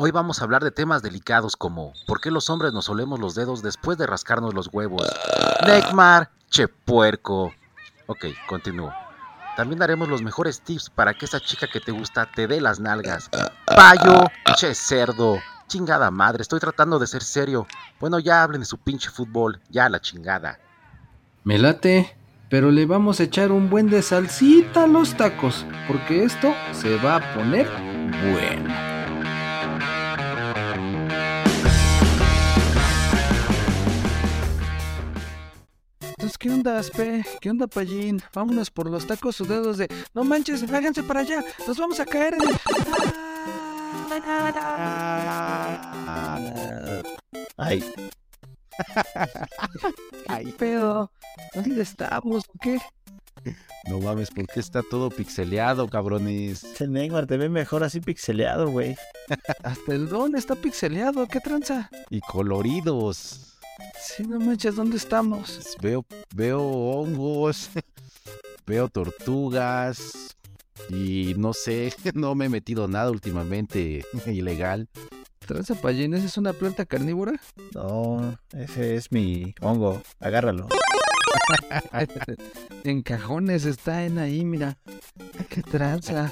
Hoy vamos a hablar de temas delicados como ¿por qué los hombres nos olemos los dedos después de rascarnos los huevos? Neckmar, che puerco. Ok, continúo. También daremos los mejores tips para que esa chica que te gusta te dé las nalgas. Payo, che cerdo. Chingada madre, estoy tratando de ser serio. Bueno, ya hablen de su pinche fútbol, ya la chingada. Me late, pero le vamos a echar un buen de salsita a los tacos, porque esto se va a poner bueno. ¿Qué onda, Aspe? ¿Qué onda, Pallín? Vámonos por los tacos sudados de... No manches, háganse para allá. Nos vamos a caer en el... Ay, Ay, pedo. ¿Dónde estamos? o ¿Qué? No mames, ¿por qué está todo pixeleado, cabrones? el Neymar te ve mejor así pixeleado, güey. Hasta el don está pixeleado. ¿Qué tranza? Y coloridos. Sí, no manches, ¿dónde estamos? Veo, veo hongos, veo tortugas y no sé, no me he metido nada últimamente ilegal. ¿Esa es una planta carnívora? No, ese es mi hongo. Agárralo. en cajones está en ahí, mira. ¿Qué tranza?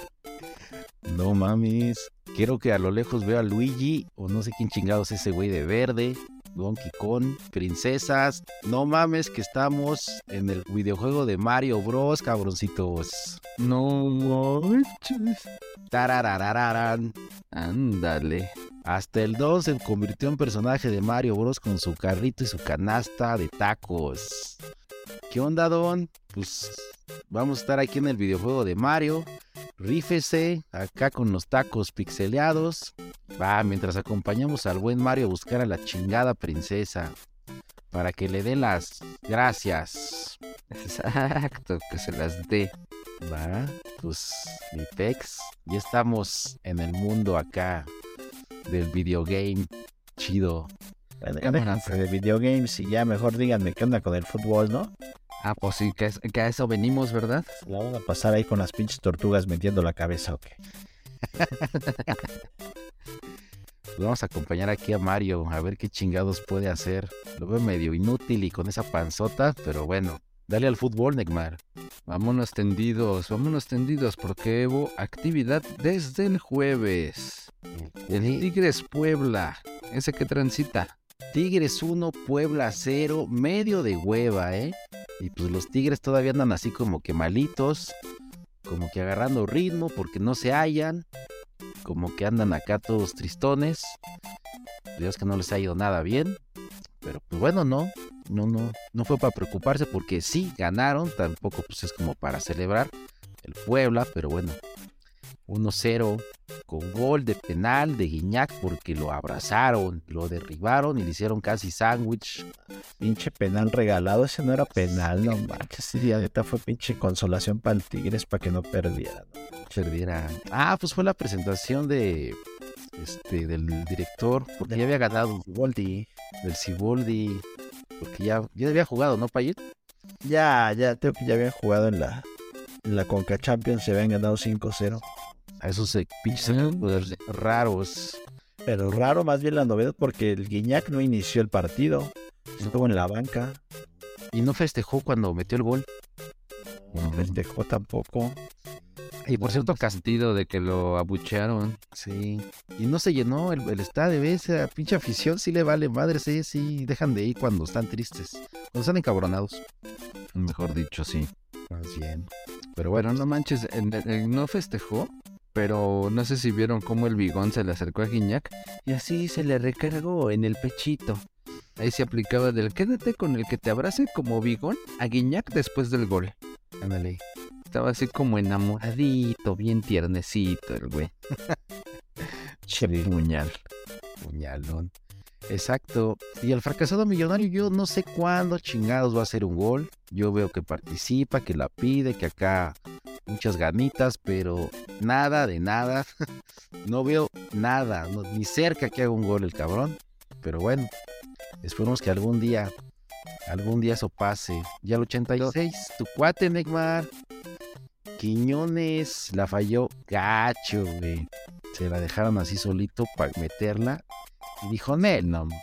No mames. Quiero que a lo lejos veo a Luigi o no sé quién chingados es ese güey de verde. Donkey Kong, princesas. No mames que estamos en el videojuego de Mario Bros, cabroncitos. No manches. Tararararán. Ándale. Hasta el 2 se convirtió en personaje de Mario Bros con su carrito y su canasta de tacos. ¿Qué onda, Don? Pues vamos a estar aquí en el videojuego de Mario. Rífese acá con los tacos pixeleados. Va, mientras acompañamos al buen Mario a buscar a la chingada princesa. Para que le dé las gracias. Exacto, que se las dé. Va, pues mi pex. Ya estamos en el mundo acá del videogame chido. Déjense de videogames y ya mejor díganme qué onda con el fútbol, ¿no? Ah, pues sí, que, a eso venimos, ¿verdad? La vamos a pasar ahí con las pinches tortugas metiendo la cabeza, ¿o qué? Pues vamos a acompañar aquí a Mario a ver qué chingados puede hacer. Lo veo medio inútil y con esa panzota, pero bueno. Dale al fútbol, Neymar. Vámonos tendidos, vámonos tendidos, porque hubo actividad desde el jueves. El Tigres Puebla, ese que transita. Tigres 1, Puebla 0, medio de hueva, ¿eh? Y pues los Tigres todavía andan así como que malitos, como que agarrando ritmo porque no se hallan, como que andan acá todos tristones. Dios que no les ha ido nada bien, pero pues bueno, no, no, no, no fue para preocuparse porque sí ganaron, tampoco pues es como para celebrar el Puebla, pero bueno, 1-0 con gol de penal de Guiñac porque lo abrazaron, lo derribaron y le hicieron casi sándwich. Pinche penal regalado, ese no era penal, no manches. Sí, neta fue pinche consolación para el Tigres para que no perdiera. ¿no? Perdiera. Ah, pues fue la presentación de este del director, porque ya había ganado Siboldi. del Ciboldi, porque ya, ya había jugado, ¿no, Payet? Ya, ya, creo que ya habían jugado en la, en la Conca Champions, se habían ganado 5-0. A esos eh, pinches equipos raros. Pero raro más bien la novedad porque el Guiñac no inició el partido. Estuvo en la banca. Y no festejó cuando metió el gol. No festejó tampoco. Y por cierto, Cas- Sentido de que lo abuchearon. Sí. Y no se llenó el, el estadio, ¿ves? Esa pinche afición sí le vale madre, sí, sí. Dejan de ir cuando están tristes. Cuando están encabronados. Mejor dicho, sí. Más bien. Pero bueno, no manches, no festejó Pero no sé si vieron cómo el bigón se le acercó a Guiñac y así se le recargó en el pechito. Ahí se aplicaba del quédate con el que te abrace como bigón a Guiñac después del gol. Ándale. Estaba así como enamoradito, bien tiernecito el güey. che puñal. Puñalón. Exacto. Y el fracasado millonario, yo no sé cuándo chingados va a hacer un gol. Yo veo que participa, que la pide, que acá muchas ganitas, pero nada de nada. no veo nada, ni cerca que haga un gol el cabrón. Pero bueno, esperemos que algún día, algún día eso pase. Ya el 86, tu cuate, Neymar. Quiñones la falló gacho, güey. Se la dejaron así solito para meterla. Dijo Nel, no. ma".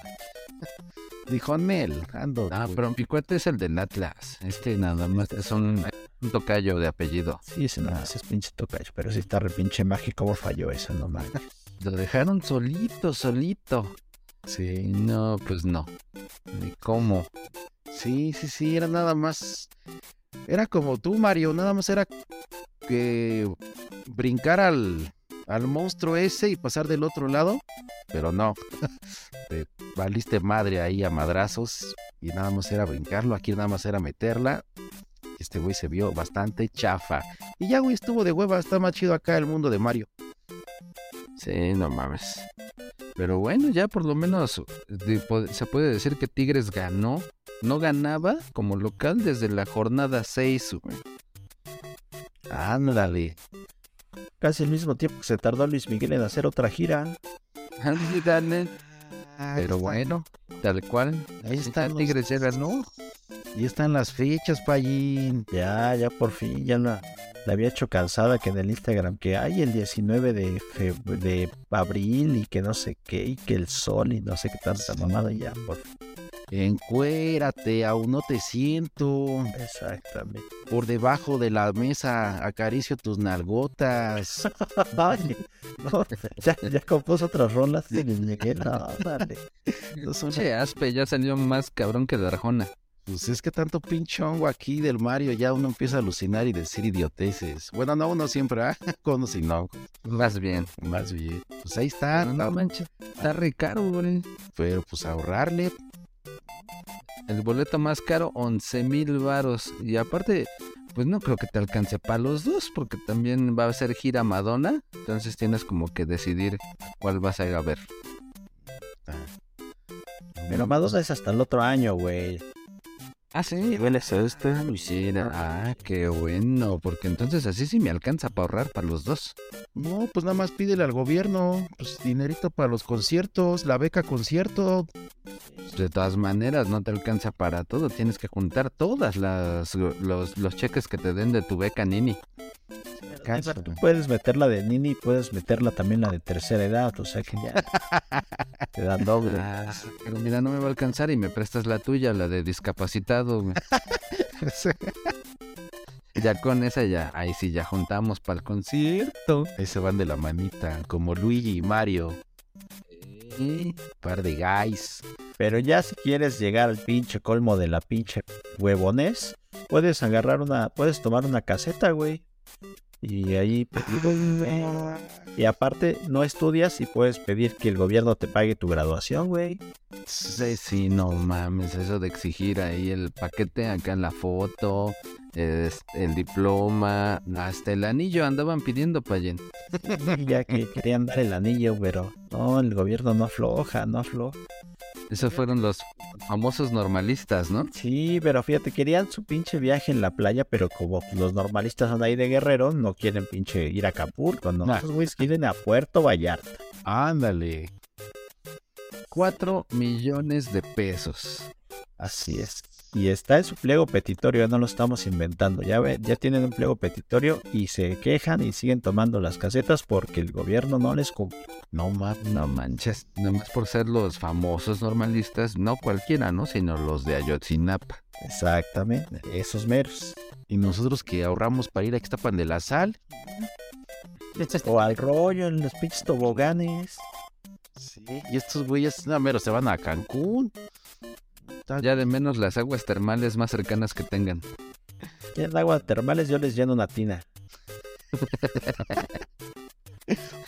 Dijo Nel, ando. Ah, pero mi cuate es el del Atlas. Este nada más es un, un tocayo de apellido. Sí, ese no, ese es pinche tocayo, pero sí está re pinche mágico. ¿Cómo falló eso? No mames. Lo dejaron solito, solito. Sí, No, pues no. Ni cómo. sí, sí, sí, era nada más. Era como tú, Mario, nada más era que brincar al, al monstruo ese y pasar del otro lado. Pero no, te valiste madre ahí a madrazos y nada más era brincarlo. Aquí nada más era meterla. Este güey se vio bastante chafa. Y ya, güey, estuvo de hueva. Está más chido acá el mundo de Mario. Sí, no mames. Pero bueno, ya por lo menos se puede decir que Tigres ganó. No ganaba como local desde la jornada 6, güey. Ándale. Casi al mismo tiempo que se tardó Luis Miguel en hacer otra gira. Ándale. Pero bueno, tal cual. Ahí los- Tigres ya ganó. Ahí están las fechas, Payín. Ya, ya por fin, ya la, la había hecho cansada que en el Instagram que hay el 19 de, feb- de abril y que no sé qué, y que el sol y no sé qué tanta mamada, y ya por fin. Encuérate, aún no te siento. Exactamente. Por debajo de la mesa acaricio tus nalgotas. Ay, no, ya, ya compuso otras rolas de Miguel. No, dale. No son- Che, Aspe ya salió más cabrón que de Arjona. Pues es que tanto pinchongo aquí del Mario ya uno empieza a alucinar y decir idioteces. Bueno, no uno siempre, ¿ah? Uno si no. Más bien. Más bien. Pues ahí está. No, no manches. Está re caro, güey. Pero pues ahorrarle. El boleto más caro, 11 mil varos. Y aparte, pues no creo que te alcance para los dos, porque también va a ser gira Madonna. Entonces tienes como que decidir cuál vas a ir a ver. Pero Madonna es hasta el otro año, güey. Ah, sí, hueles esta, Luisina. Ah, qué bueno, porque entonces así sí me alcanza para ahorrar para los dos. No, pues nada más pídele al gobierno. Pues dinerito para los conciertos, la beca concierto. De todas maneras, no te alcanza para todo. Tienes que juntar todas las los, los cheques que te den de tu beca Nini. Tú puedes meterla de Nini y puedes meterla también la de tercera edad, o sea que ya te dan doble. Ah, pero mira, no me va a alcanzar y me prestas la tuya, la de discapacitado. Güey. ya con esa ya, ahí sí ya juntamos para el concierto. Ahí se van de la manita, como Luigi y Mario. Sí. Par de guys. Pero ya si quieres llegar al pinche colmo de la pinche huevones, puedes agarrar una, puedes tomar una caseta, güey. Y ahí y aparte no estudias y puedes pedir que el gobierno te pague tu graduación, güey. Sí, sí, no mames, eso de exigir ahí el paquete acá en la foto, es- el diploma, hasta el anillo andaban pidiendo Payen. ya que querían dar el anillo, pero no, el gobierno no afloja, no afloja. Esos fueron los famosos normalistas, ¿no? Sí, pero fíjate, querían su pinche viaje en la playa, pero como los normalistas son ahí de Guerrero, no quieren pinche ir a Acapulco, no. Nah. Esos güeyes quieren a Puerto Vallarta. Ándale. 4 millones de pesos. Así es. Y está en su pliego petitorio, no lo estamos inventando. Ya, ve- ya tienen un pliego petitorio y se quejan y siguen tomando las casetas porque el gobierno no les cumple. No mames, no manches. Nomás por ser los famosos normalistas, no cualquiera, ¿no? Sino los de Ayotzinapa. Exactamente, esos meros. Y nosotros que ahorramos para ir a Ixtapan de la Sal. O al rollo en los pinches toboganes. Sí. Y estos güeyes, no, mero, se van a Cancún. Ya de menos las aguas termales más cercanas que tengan. Quieren agua termales, yo les lleno una tina.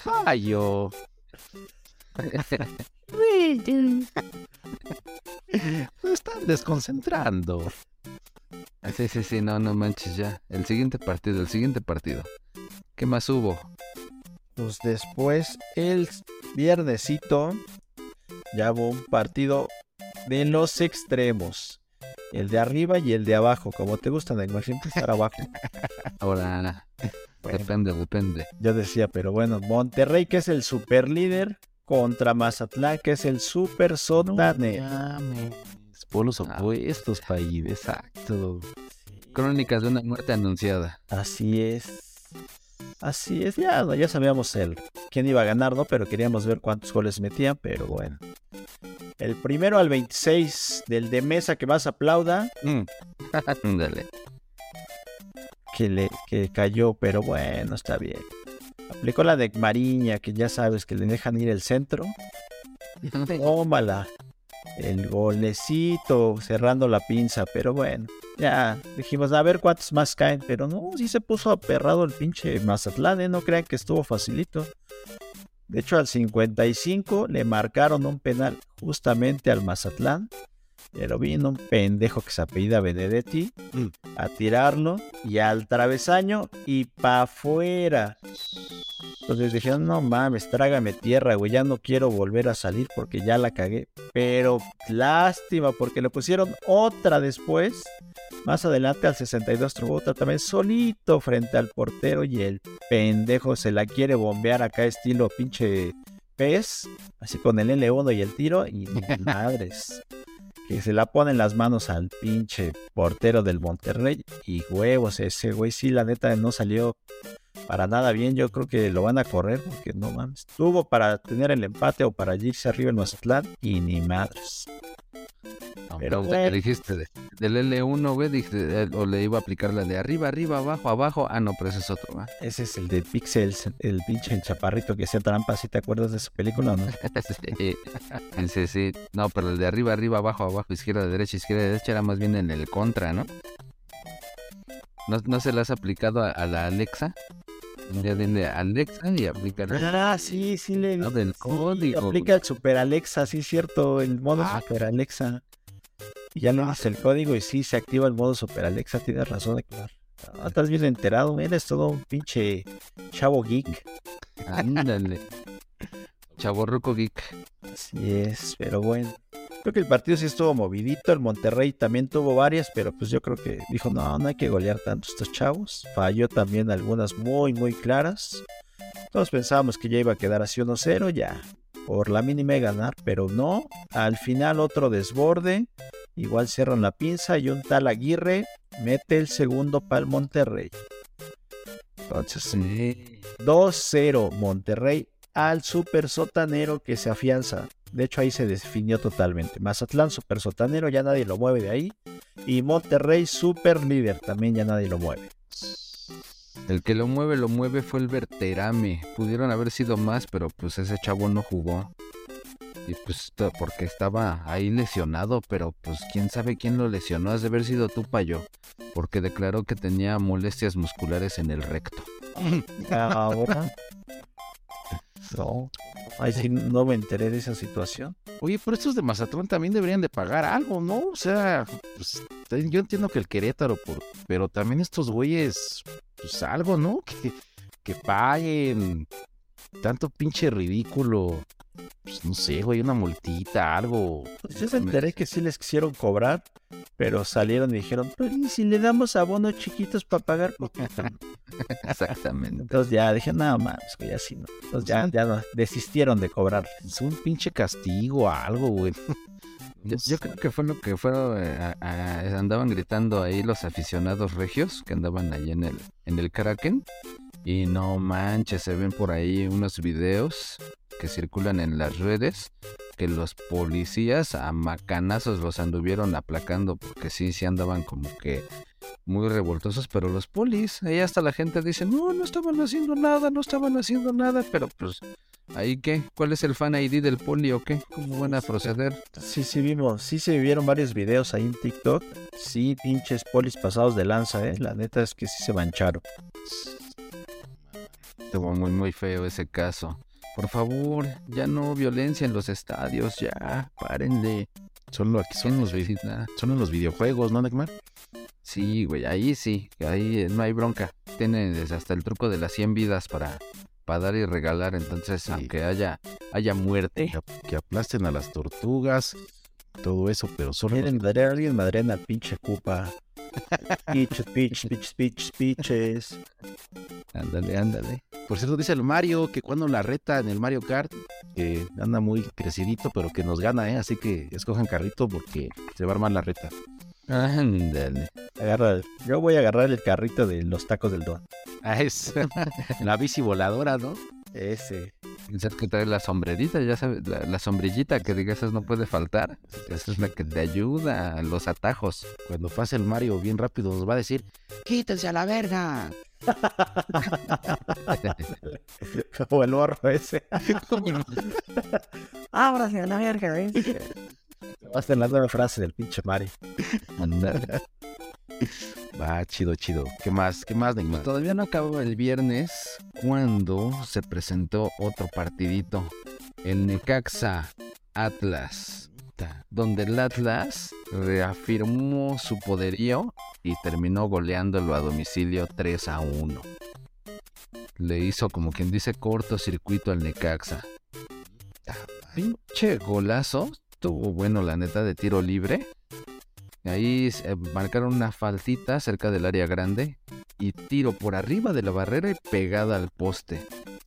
Tocayo. Me están desconcentrando. Ah, Sí, sí, sí, no, no manches ya. El siguiente partido, el siguiente partido. ¿Qué más hubo? Pues después, el viernesito, ya hubo un partido de los extremos. El de arriba y el de abajo. Como te gusta, Neymar, siempre estar abajo. Ahora, Bueno, depende, depende. yo decía, pero bueno, Monterrey, que es el super líder, contra Mazatlán, que es el super mames. Polos Ah. opuestos, país. Exacto. Crónicas de una muerte anunciada. Así es. Así es, ya, ya sabíamos el quién iba a ganar, ¿no? Pero queríamos ver cuántos goles metían, pero bueno. El primero al 26 del de mesa que más aplauda, Mm. Ándale. que le que cayó, pero bueno, está bien. Aplicó la de Mariña, que ya sabes que le dejan ir el centro. Tómala. El golecito cerrando la pinza, pero bueno. Ya dijimos, a ver cuántos más caen, pero no, sí se puso aperrado el pinche Mazatlán, ¿eh? No crean que estuvo facilito. De hecho, al 55 le marcaron un penal justamente al Mazatlán. Pero vino un pendejo que se apellida Benedetti Mm. a tirarlo y al travesaño y pa' afuera. Entonces dijeron, no mames, trágame tierra, güey, ya no quiero volver a salir porque ya la cagué. Pero lástima, porque le pusieron otra después. Más adelante al 62 tuvo otra también solito frente al portero y el pendejo se la quiere bombear acá estilo pinche pez. Así con el L1 y el tiro y madres. Que se la pone en las manos al pinche portero del Monterrey y huevos, ese güey sí la neta no salió para nada bien. Yo creo que lo van a correr porque no mames. Tuvo para tener el empate o para irse arriba el Mazatlán y ni madres. No, Pero. ¿qué dijiste de- del L1, güey, dijiste, eh, o le iba a aplicar la de arriba, arriba, abajo, abajo. Ah, no, pero ese es otro, ¿va? Ese es el de Pixels, el pinche chaparrito que hacía trampa. ¿Sí te acuerdas de esa película o no? sí, sí, sí. No, pero el de arriba, arriba, abajo, abajo, izquierda, derecha, izquierda, derecha era más bien en el contra, ¿no? ¿No, no se le has aplicado a, a la Alexa? Ya dile Alexa y aplica Ah, sí, sí le Ah, del sí, código. Aplica el Super Alexa, sí, cierto, el modo Ah. Super Alexa. Y ya le das el código y sí se activa el modo Super Alexa, tienes razón de claro. Ah, estás bien enterado, eres todo un pinche chavo geek. Ándale. Chaborruco Geek. Así es, pero bueno. Creo que el partido sí estuvo movidito. El Monterrey también tuvo varias, pero pues yo creo que dijo, no, no hay que golear tanto estos chavos. Falló también algunas muy, muy claras. Todos pensábamos que ya iba a quedar así 1-0, ya. Por la mínima ganar, pero no. Al final otro desborde. Igual cierran la pinza y un tal Aguirre mete el segundo para el Monterrey. Entonces, Sí. 2-0 Monterrey al super sotanero que se afianza. De hecho ahí se definió totalmente. Mazatlán super sotanero, ya nadie lo mueve de ahí. Y Monterrey super líder, también ya nadie lo mueve. El que lo mueve, lo mueve fue el Verterame. Pudieron haber sido más, pero pues ese chavo no jugó. Y pues porque estaba ahí lesionado, pero pues quién sabe quién lo lesionó. Has de haber sido tú, Payo. Porque declaró que tenía molestias musculares en el recto. Ahora. No, ahí sí no me enteré de esa situación. Oye, pero estos de Mazatlán también deberían de pagar algo, ¿no? O sea, pues, yo entiendo que el Querétaro, por- pero también estos güeyes, pues algo, ¿no? Que, que paguen. Tanto pinche ridículo. Pues no sé, güey, una multita, algo. Pues yo me enteré que sí les quisieron cobrar, pero salieron y dijeron, "Pero ¿y si le damos abonos chiquitos para pagar poquito?" Exactamente. Entonces ya dije, nada más, güey, así no. Entonces ya, ya no, desistieron de cobrar. Es un pinche castigo, algo, güey. Yo, yo creo que fue lo que fueron, eh, a- a- andaban gritando ahí los aficionados regios que andaban ahí en el, en el Kraken. Y no manches, se ven por ahí unos videos que circulan en las redes que los policías a macanazos los anduvieron aplacando porque sí, sí andaban como que muy revoltosos, pero los polis, ahí hasta la gente dice, no, no estaban haciendo nada, no estaban haciendo nada, pero pues, ¿ahí qué? ¿Cuál es el fan ID del poli o qué? ¿Cómo van a proceder? Sí, sí vimos, sí se vieron varios videos ahí en TikTok. Sí, pinches polis pasados de lanza, eh. La neta es que sí se mancharon. Estuvo muy, muy feo ese caso. Por favor, ya no violencia en los estadios, ya, párenle. Solo aquí son los, son en los videojuegos, ¿no, Neymar? Sí, güey, ahí sí, ahí eh, no hay bronca. Tienen hasta el truco de las 100 vidas para, para dar y regalar, entonces aunque haya, haya muerte, que aplasten a las tortugas, todo eso, pero solo Miren, madre, alguien madrena al pinche Cupa. Piches, piches, piches, piches, piches. ándale, ándale. Por cierto, dice el Mario que cuando la reta en el Mario Kart, que anda muy crecidito, pero que nos gana, ¿eh? Así que escojan carrito porque se va a armar la reta. Ándale. Agarra Yo voy a agarrar el carrito de los tacos del don. Ah, es la bici voladora, ¿no? Ese. Pensar que trae la sombrerita, ya sabes, la, la sombrillita que digas no puede faltar. Esa es la que te ayuda a los atajos. Cuando pase el Mario bien rápido nos va a decir, quítense a la verga. Como el morro ese. Ábrase a la verga, ¿eh? Va a ser la nueva frase del pinche Mario. Va, chido, chido. ¿Qué más? ¿Qué más, Neymar? Todavía no acabó el viernes cuando se presentó otro partidito. El Necaxa Atlas. Donde el Atlas reafirmó su poderío y terminó goleándolo a domicilio 3 a 1. Le hizo como quien dice cortocircuito al Necaxa. Ta- Pinche golazo. Estuvo bueno la neta de tiro libre. Ahí eh, marcaron una faltita cerca del área grande y tiro por arriba de la barrera y pegada al poste.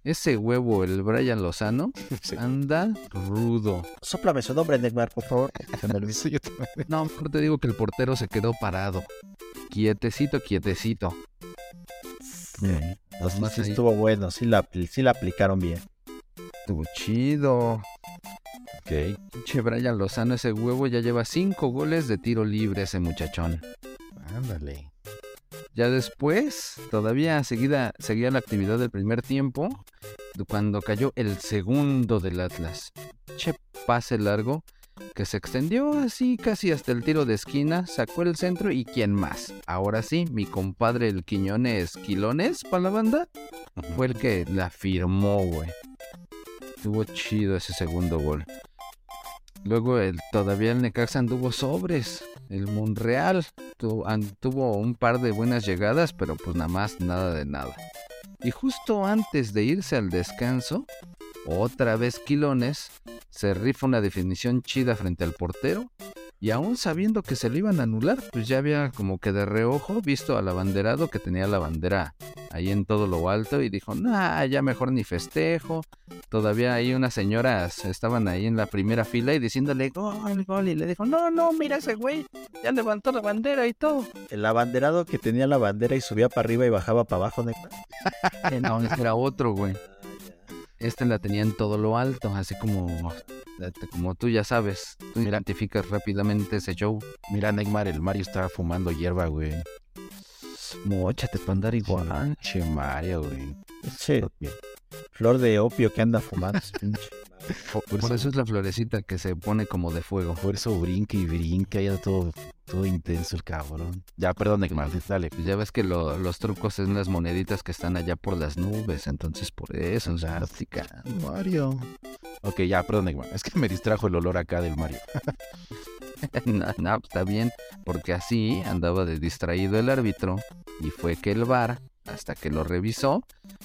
Ese huevo, el Brian Lozano, anda rudo. Sóplame su nombre, Neymar, por favor. No, mejor te digo que el portero se quedó parado. Quietecito, quietecito. No, sí, sí ahí. estuvo bueno, sí la, sí la aplicaron bien. Estuvo chido. Ok. Che, Brian Lozano, ese huevo ya lleva cinco goles de tiro libre ese muchachón. Ándale. Ya después, todavía seguida, seguía la actividad del primer tiempo, cuando cayó el segundo del Atlas. Che, pase largo, que se extendió así casi hasta el tiro de esquina, sacó el centro y quién más. Ahora sí, mi compadre el Quiñones Quilones para la banda, fue el que la firmó, güey. Estuvo chido ese segundo gol. Luego el, todavía el Necaxa anduvo sobres. El Monreal tuvo un par de buenas llegadas, pero pues nada más nada de nada. Y justo antes de irse al descanso, otra vez Quilones se rifa una definición chida frente al portero. Y aún sabiendo que se lo iban a anular, pues ya había como que de reojo visto al abanderado que tenía la bandera ahí en todo lo alto y dijo, nah, ya mejor ni festejo. Todavía ahí unas señoras estaban ahí en la primera fila y diciéndole gol, gol. Y le dijo, no, no, mira ese güey, ya levantó la bandera y todo. El abanderado que tenía la bandera y subía para arriba y bajaba para abajo. Eh, no, era otro, güey. Este la tenía en todo lo alto, así como, como tú ya sabes. Tú identificas rápidamente ese show. Mira, Neymar, el Mario estaba fumando hierba, güey. Móchate para andar igual. Che, Mario, güey. Che, flor de opio que anda fumando. Por, Por eso es la florecita que se pone como de fuego. por eso brinca y brinca, ya todo, todo intenso el cabrón. Ya, perdón, Neymar, dale. Pues ya ves que lo- los trucos son las moneditas que están allá por las nubes, entonces por eso, o sea. Mario. Ok, ya, perdón, Neymar. Es que me distrajo el olor acá del Mario. no, no, está bien, porque así andaba de distraído el árbitro y fue que el VAR, hasta que lo revisó,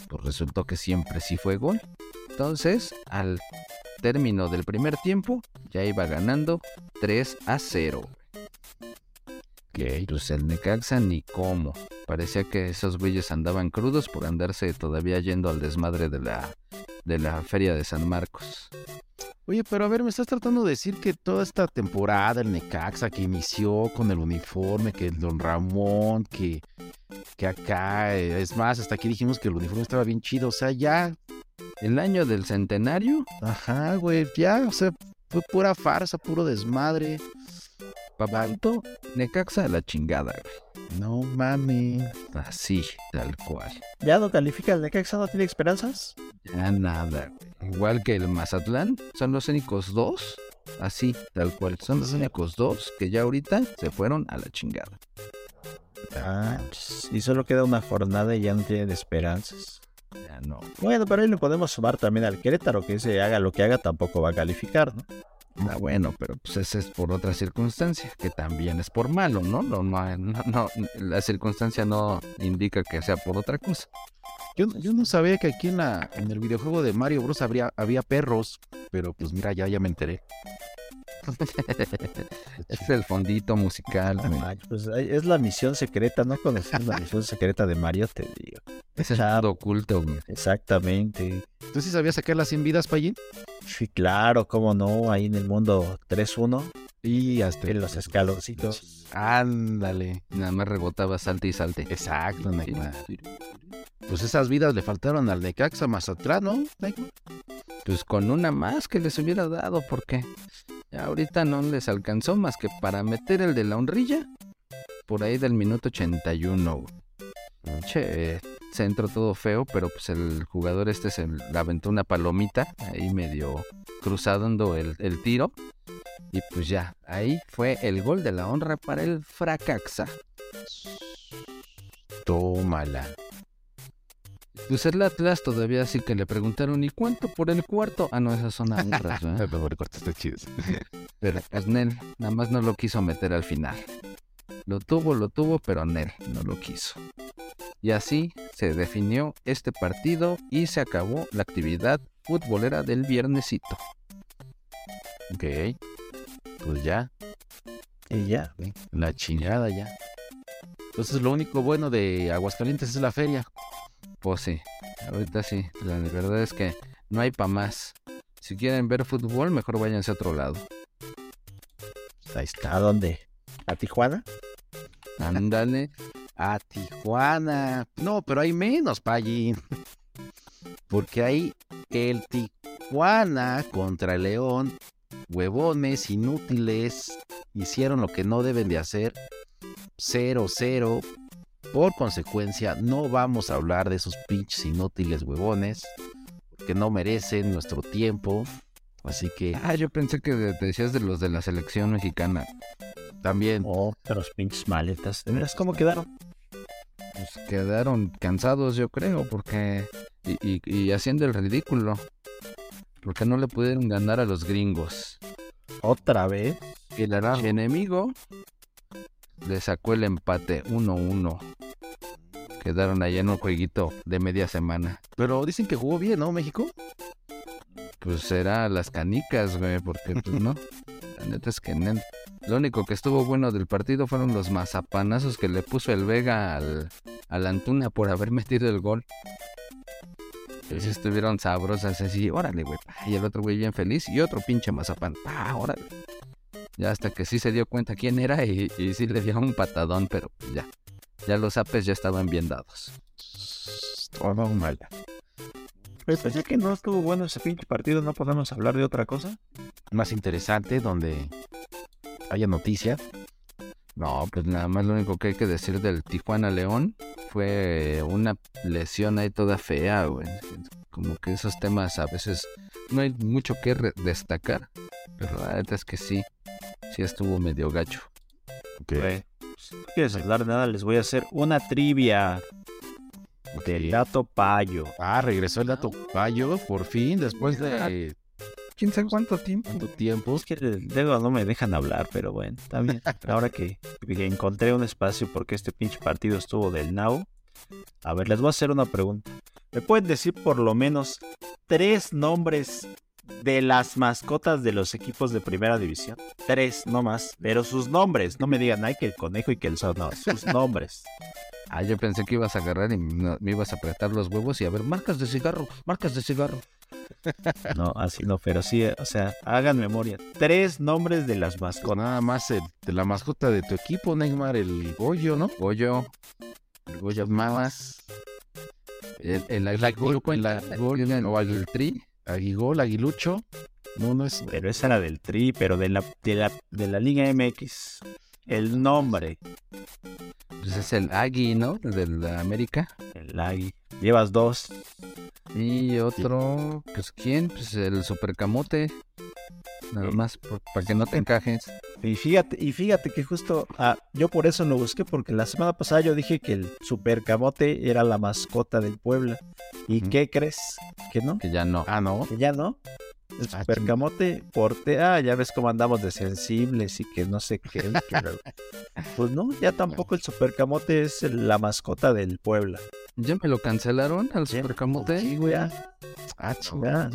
pues resultó que siempre sí fue gol. Entonces, al término del primer tiempo, ya iba ganando 3 a 0. Que pues el Necaxa ni cómo. Parecía que esos güeyes andaban crudos por andarse todavía yendo al desmadre de la, de la feria de San Marcos. Oye, pero a ver, me estás tratando de decir que toda esta temporada, el Necaxa que inició con el uniforme, que el Don Ramón, que, que acá, eh, es más, hasta aquí dijimos que el uniforme estaba bien chido, o sea, ya, El año del centenario ajá, güey, ya, o sea, fue pura farsa, puro desmadre. Papanto, Necaxa a la chingada, güey. No mames. Así, tal cual. ¿Ya no califica el Necaxa? ¿No tiene esperanzas? Ya nada, güey. Igual que el Mazatlán, son los únicos dos. Así, tal cual. Son los únicos dos que ya ahorita se fueron a la chingada. Ah, y solo queda una jornada y ya no tienen esperanzas. Ya no. Bueno, pero ahí le podemos sumar también al Querétaro, que ese haga lo que haga tampoco va a calificar, ¿no? Ah, bueno, pero pues ese es por otra circunstancia, que también es por malo, ¿no? No, no, no, no, la circunstancia no indica que sea por otra cosa. Yo, yo no sabía que aquí en, la, en el videojuego de Mario Bros. Habría, había perros, pero pues mira, ya, ya me enteré. Es el fondito musical. Ay, pues ahí es la misión secreta, ¿no conoces la misión secreta de Mario? Te digo. Es el lado oculto, güey. Exactamente. ¿Tú sí sabías sacar las 100 vidas, Payín? Sí, claro, cómo no, ahí en el mundo 3-1, Y hasta en los escaloncitos. Ándale. Nada más rebotaba salte y salte. Exacto, Neymar. Pues esas vidas le faltaron al Necaxa Mazatlán, ¿no? Neymar? Pues con una más que les hubiera dado, porque ahorita no les alcanzó más que para meter el de la honrilla por ahí del minuto 81. güey. Che, centro todo feo, pero pues el jugador este se le aventó una palomita ahí medio cruzando el, el tiro. Y pues ya, ahí fue el gol de la honra para el Fracaxa. Tómala. Pues el Atlas todavía sí que le preguntaron, ¿y cuánto por el cuarto? Ah, no, esas son honras, ¿verdad? Pero corta está chido. Pero pues Nel nada más no lo quiso meter al final. Lo tuvo, lo tuvo, pero Nel no lo quiso. Y así se definió este partido y se acabó la actividad futbolera del viernesito. Ok. Pues ya, Y ya. la chingada ya. Entonces lo único bueno de Aguascalientes es la feria. Pues sí, ahorita sí, la verdad es que no hay pa' más. Si quieren ver fútbol, mejor váyanse a otro lado. Ahí está, ¿dónde? ¿A Tijuana? Ándale. A Tijuana. No, pero hay menos, Pallín. Porque hay el Tijuana contra el León. Huevones inútiles. Hicieron lo que no deben de hacer. 0-0. Por consecuencia, no vamos a hablar de esos pinches inútiles huevones. Que no merecen nuestro tiempo. Así que Ah, yo pensé que de- te decías de los de la selección mexicana. también. Oh, los pinches maletas. ¿De veras cómo quedaron? Pues quedaron cansados, yo creo, porque. Y, y- y haciendo el ridículo. Porque no le pudieron ganar a los gringos. ¿Otra vez? Y el enemigo le sacó el empate 1-1. Quedaron allá en un jueguito de media semana. Pero dicen que jugó bien, ¿no, México? Pues será las canicas, güey, porque pues no. La neta es que nen- lo único que estuvo bueno del partido fueron los mazapanazos que le puso el Vega al, al Antuna por haber metido el gol. Sí estuvieron sabrosas así, órale, güey. Y el otro güey bien feliz y otro pinche mazapán. pa, órale. Ya hasta que sí se dio cuenta quién era y, y sí le dio un patadón, pero ya. Ya los apes ya estaban bien dados. Todo mal. Pues ya que no estuvo bueno ese pinche partido, ¿no podemos hablar de otra cosa? Más interesante, donde haya noticia. No, pues nada más lo único que hay que decir del Tijuana León fue una lesión ahí toda fea, güey. Como que esos temas a veces no hay mucho que re- destacar, pero la neta es que sí, sí estuvo medio gacho. Pues, no quieres hablar de nada, les voy a hacer una trivia del dato payo. Ah, regresó el dato payo, por fin, después de ¿Quién sabe cuánto tiempo? tanto tiempo. Es que luego no me dejan hablar, pero bueno, está bien. Ahora que, encontré un espacio porque este pinche partido estuvo del now. A ver, les voy a hacer una pregunta. ¿Me pueden decir por lo menos tres nombres de las mascotas de los equipos de primera división? Tres, no más. Pero sus nombres. No me digan, ay, que el conejo y que el sol. No, sus nombres. Ah, yo pensé que ibas a agarrar y me ibas a apretar los huevos y a ver, marcas de cigarro, marcas de cigarro. No, así no, pero sí, o sea, hagan memoria. Tres nombres de las mascotas. Con nada más el- de la mascota de tu equipo, Neymar, el Goyo, ¿no? Goyo, el Goyo Mamas, el, el, el, La- Agul- la- Agul- o el Tri. Aguigol, Aguilucho. No, no es. Pero esa era del Tri, pero de la, de la, de la Liga MX. El nombre, Pues es el Agui, ¿no? De la América. el Agui. Llevas dos. Y otro, pues ¿quién? Pues el Supercamote. Nada más, para que no te encajes. Y fíjate, y fíjate que justo ah, yo por eso lo busqué, porque la semana pasada yo dije que el super camote era la mascota del Puebla. ¿Y qué crees? ¿Que no? Que ya no. Ah, no. ¿Que ya no? El Ah, super ching. camote porte, ah, ya ves cómo andamos de sensibles y que no sé qué. que pues no, ya tampoco el super camote es la mascota del Puebla. ¿Ya me lo cancelaron al supercamote? Sí, güey. Ah, chingada.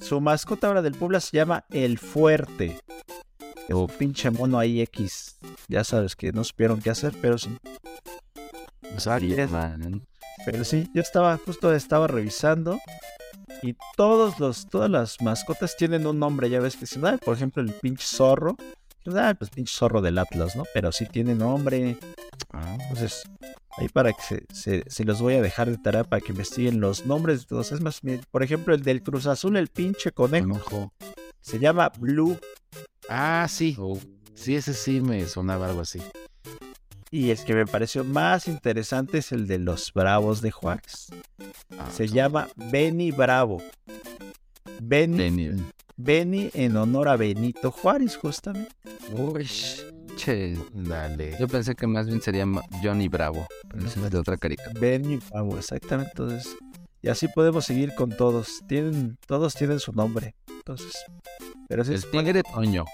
su mascota ahora del Puebla se llama El Fuerte. Un pinche mono ahí X. Ya sabes que no supieron qué hacer, pero sí. Man. Pero sí, yo estaba, justo estaba revisando. Y todos los, todas las mascotas tienen un nombre, ya ves que si ah, por ejemplo, el pinche zorro. Ah, pues pinche zorro del Atlas, ¿no? Pero sí tiene nombre. Ah, Entonces, ahí para que se, se, se los voy a dejar de tarea para que investiguen los nombres de todos. Es más, por ejemplo, el del Cruz Azul, el pinche conejo, conejo. se llama Blue. Ah, sí. Oh, Sí, ese sí me sonaba algo así. Y el que me pareció más interesante es el de los Bravos de Juárez. Ah, Se llama Benny Bravo. Benny. Benny en honor a Benito Juárez, justamente. Uy, che. Dale. Yo pensé que más bien sería Johnny Bravo, pero es de otra caricatura. Benny Bravo, exactamente. Entonces, y así podemos seguir con todos. Tienen, todos tienen su nombre. Entonces, pero El es- tigre Toño.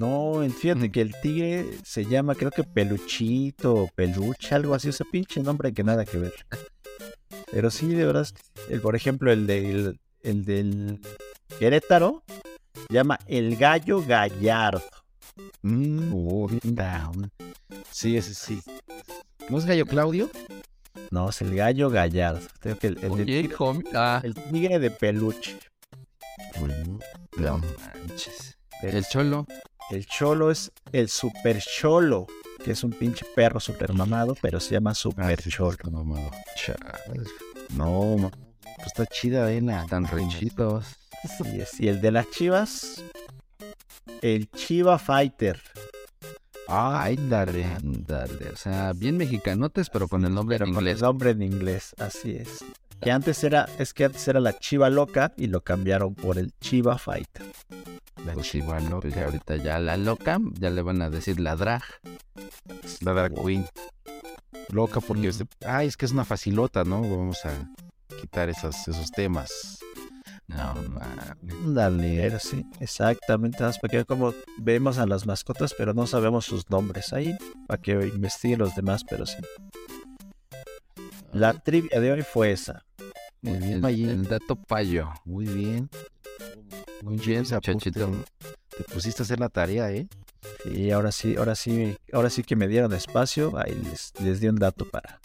No, fíjate que el tigre se llama, creo que Peluchito o Peluche, algo así, ese pinche nombre que nada que ver. Pero sí, de verdad, el, por ejemplo, el del, el del Querétaro se llama El Gallo Gallardo. Mm, Uy, down. Sí, ese sí. ¿No es Gallo Claudio? No, es el Gallo Gallardo. Creo que el, el de- Oye, homie. Ah, el tigre de peluche. No manches. Pero El cholo. el cholo es el super cholo, que es un pinche perro super mamado, pero se llama super cholo. Está mamado. No, ma- pues está chida, eh, Tan es. Y el de las chivas, el Chiva Fighter. Ay, dale. Ándale, o sea, bien mexicanotes, pero con el nombre Pero en con el inglés. nombre en inglés, así es. Que antes era, es que antes era la Chiva Loca y lo cambiaron por el Chiva Fighter. La Pues chiva loca. pues ahorita ya la loca, ya le van a decir la drag. La drag queen. Loca porque... es de- Ay, es que es una facilota, ¿no? Vamos a quitar esas, esos temas. No, mames. Dale. Pero sí, exactamente. Para que como vemos a las mascotas, pero no sabemos sus nombres ahí. Para que investiguen los demás, pero sí. La trivia de hoy fue esa. Muy El, bien, el- Mayín. el dato payo. Muy bien. Muy bien, muchachito. Te pusiste a hacer la tarea, ¿eh? Y ahora sí, ahora sí, ahora sí que me dieron espacio. Ahí les, les di un dato para,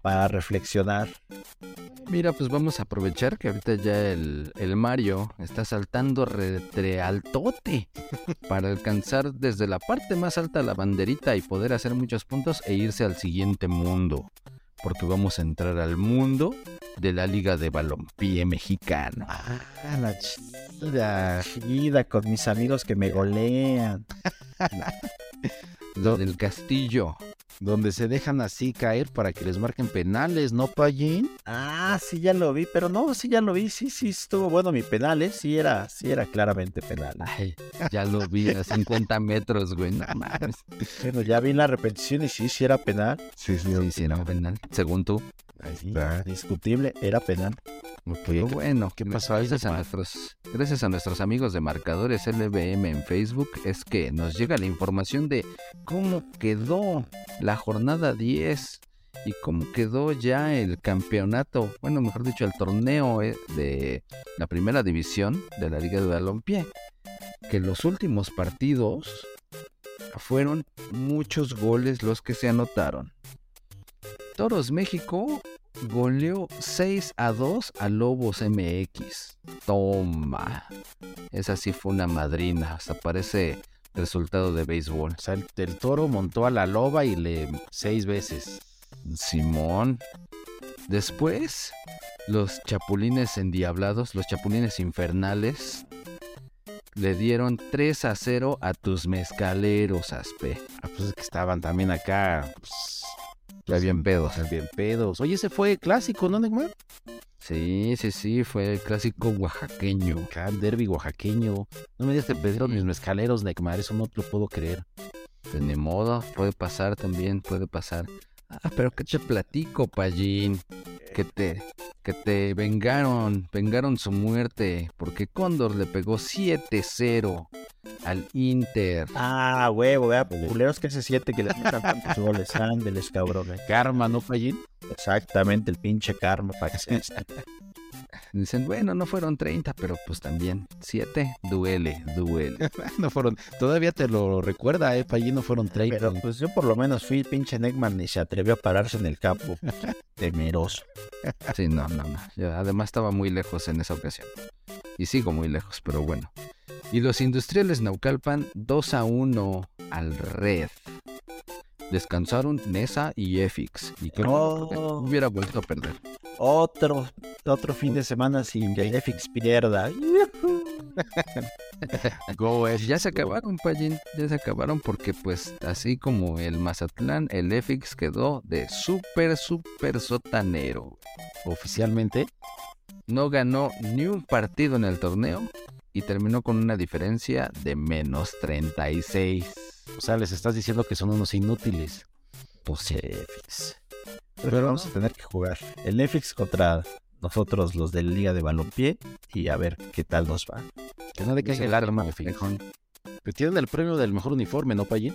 para reflexionar. Mira, pues vamos a aprovechar que ahorita ya el, el Mario está saltando retrealtote para alcanzar desde la parte más alta la banderita y poder hacer muchos puntos e irse al siguiente mundo. Porque vamos a entrar al mundo de la Liga de Balompié Mexicana. Ah, la chida. Chida con mis amigos que me golean. La del Castillo. Donde se dejan así caer para que les marquen penales, ¿no, Payín? Ah, sí, ya lo vi, pero no, sí, ya lo vi. Sí, sí, estuvo bueno mi penal, ¿eh? Sí era, sí era claramente penal. Ay, ya lo vi a 50 metros, güey. No mames. Bueno, ya vi la repetición y sí, sí era penal. Sí, sí. Sí, sí, no, penal. Según tú. Ahí Sí, está. Discutible, era penal. Ok, Pero bueno, qué pasó ahí, gracias a nuestros, gracias a nuestros amigos de Marcadores LBM en Facebook, es que nos llega la información de cómo quedó la jornada 10 y cómo quedó ya el campeonato, bueno, mejor dicho, el torneo eh, de la primera división de la Liga de Balompié. Que los últimos partidos fueron muchos goles los que se anotaron. Toros México goleó 6 a 2 a Lobos MX. Toma. Esa sí fue una madrina. Hasta parece resultado de béisbol. O sea, el, el toro montó a la loba y le seis veces. Simón. Después, los chapulines endiablados, los chapulines infernales, le dieron 3 a 0 a tus mezcaleros, Aspe. Ah, pues es que estaban también acá. Pues, Ya bien pedos. bien pedos. Oye, ese fue clásico, ¿no, Neymar? Sí, sí, sí, fue el clásico oaxaqueño. El derby oaxaqueño. No me digas que perdieron mis mezcaleros, Necmar, eso no te lo puedo creer. De ni modo, puede pasar también, puede pasar. Ah, pero que te platico, Pallín. Que te, que te vengaron, vengaron su muerte, porque Cóndor le pegó 7-0 al Inter. Ah, huevo, vea, culeros que ese 7 que les metan tantos goles, ándeles, cabrones. Karma, ¿no, Pallín? Exactamente, el pinche karma para que se Dicen, bueno, no fueron 30, pero pues también 7, duele, duele. no fueron, todavía te lo recuerda, eh, Pallín, no fueron 30. Pero pues yo por lo menos fui pinche Neckman y se atrevió a pararse en el campo. Temeroso. Sí, no, no, no. Yo, además estaba muy lejos en esa ocasión. Y sigo muy lejos, pero bueno. Y los industriales Naucalpan 2 a 1 al Red. Descansaron Nesa y Efix. Y creo Oh. que hubiera vuelto a perder. Otro, otro fin de semana sin que Efix pierda. Go, eh. Ya se acabaron, Pallín. Ya se acabaron porque, pues, así como el Mazatlán, el Efix quedó de súper, súper sotanero. Oficialmente, No ganó ni un partido en el torneo y terminó con una diferencia de menos 36. o sea, les estás diciendo que son unos inútiles. Pues Efix. Pero vamos a tener que jugar el Efix contra nosotros, los de Liga de Balompié, y a ver qué tal nos va. Que no le caiga el arma. Que tienen el premio del mejor uniforme, ¿no, Pallín?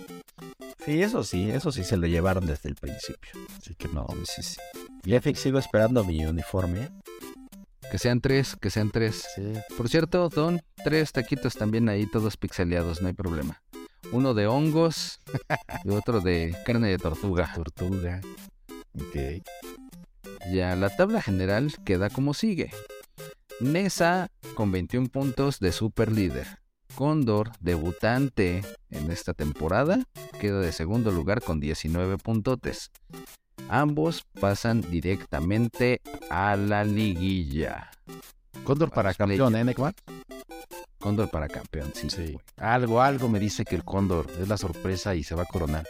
Sí, eso sí, eso sí se lo llevaron desde el principio. Así que no. Sí, sí. Y Efix sigo esperando mi uniforme. Que sean tres, que sean tres. Sí. Por cierto, Don, tres taquitos también ahí, todos pixeleados, no hay problema. Uno de hongos y otro de carne de tortuga. Tortuga. Ok. Ya, la tabla general queda como sigue. Nesa con 21 puntos de super líder. Cóndor, debutante en esta temporada, queda de segundo lugar con 19 puntotes. Ambos pasan directamente a la liguilla. Cóndor para Los campeón, ¿eh? Cóndor para campeón, sí. Sí. Algo, algo me dice que el Cóndor es la sorpresa y se va a coronar.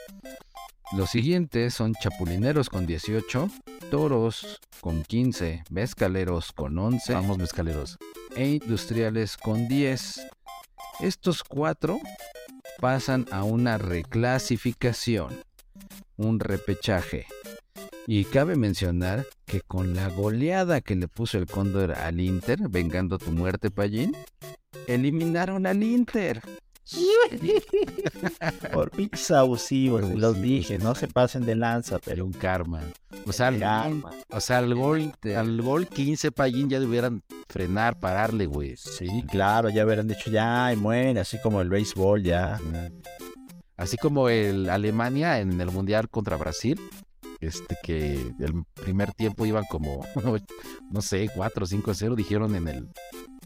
Los siguientes son Chapulineros con 18, Toros con 15, Mezcaleros con 11 Vamos, mezcaleros. e Industriales con 10. Estos cuatro pasan a una reclasificación, un repechaje. Y cabe mencionar que con la goleada que le puso el Cóndor al Inter, vengando tu muerte, Pallín, eliminaron al Inter. Por pinches abusivos, los dije, no se pasen de lanza, Pero un karma. O sea, al, Karma. o sea, al gol, al gol 15 Pallín ya debieran frenar, pararle, güey. sí, claro, ya hubieran dicho ya y muere, así como el béisbol ya. Así como el Alemania en el Mundial contra Brasil, este que el primer tiempo iban como, no sé, 4 o 5 0, dijeron en el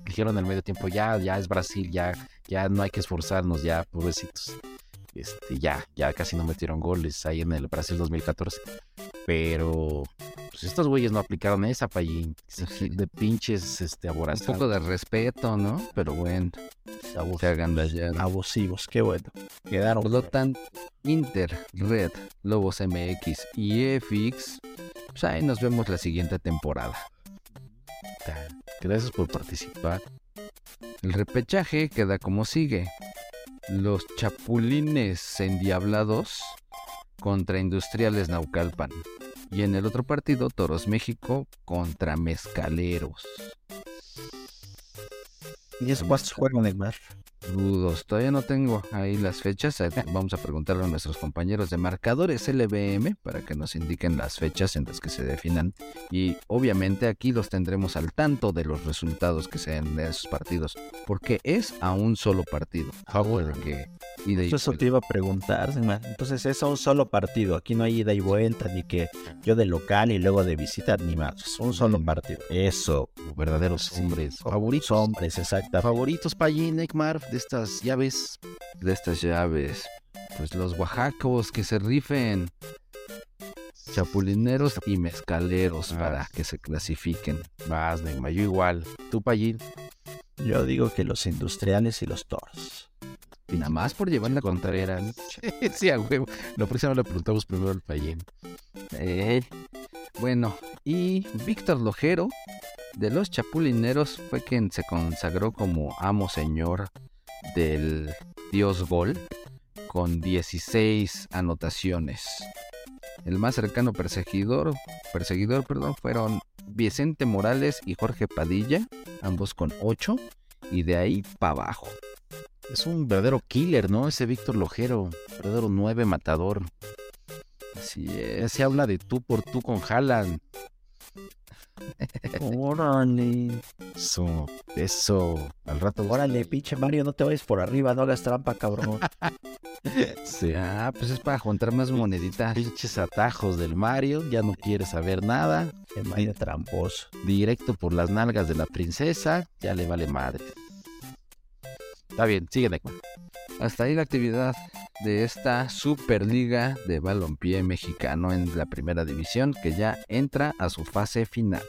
dijeron en el medio tiempo, ya, ya es Brasil, ya, ya no hay que esforzarnos, ya, pobrecitos. Este, ya, ya casi no metieron goles ahí en el Brasil 2014. Pero pues estos güeyes no aplicaron esa payín de pinches este Un aborazados. poco de respeto, ¿no? Pero bueno, agandallaron. Abusivos, qué bueno. Quedaron. Por lo tanto, Inter, Red, Lobos MX y EFX, pues ahí nos vemos la siguiente temporada. Gracias por participar. El repechaje queda como sigue. Los Chapulines Endiablados contra Industriales Naucalpan. Y en el otro partido, Toros México contra Mezcaleros. ¿Y esos cuántos juegan, Neymar? Dudos, todavía no tengo ahí las fechas. eh, Vamos a preguntarle a nuestros compañeros de marcadores LBM para que nos indiquen las fechas en las que se definan. Y obviamente aquí los tendremos al tanto de los resultados que sean de esos partidos, porque es a un solo partido. Favor. Que ida y Eso te iba a preguntar. Entonces es a un solo partido. Aquí no hay ida y vuelta, ni que yo de local y luego de visita, ni más. Es un solo partido. Eso. verdaderos hombres. Favoritos. Hombres, exactamente. Favoritos Pallín, Neymar, de estas llaves. de estas llaves. Pues los oaxacos que se rifen. Chapulineros y mezcaleros Ah. para que se clasifiquen. Más, Neymar, yo igual. Tú, Pallín. Yo digo que los industriales y los toros. Y nada más por llevar la contraria. ¿no? sí, a huevo. La próxima le preguntamos primero al Pallín. Eh, Bueno, y Víctor Lojero de los Chapulineros fue quien se consagró como amo señor del Dios Gol con 16 anotaciones. El más cercano perseguidor, perseguidor perdón, fueron Vicente Morales y Jorge Padilla, ambos con 8, y de ahí para abajo. Es un verdadero killer, ¿no? Ese Víctor Lojero, verdadero nueve matador. Así se habla de tú por tú con Haaland. Órale. Eso, eso. Al rato. Órale, pinche Mario, no te vayas por arriba, no hagas trampa, cabrón. Sí. Ah, pues es para juntar más moneditas. Pinches atajos del Mario, ya no quiere saber nada. Qué Mario tramposo. Directo por las nalgas de la princesa, ya le vale madre. Está bien, sigue Neckman. Hasta ahí la actividad de esta Superliga de Balompié Mexicano en la primera división que ya entra a su fase final.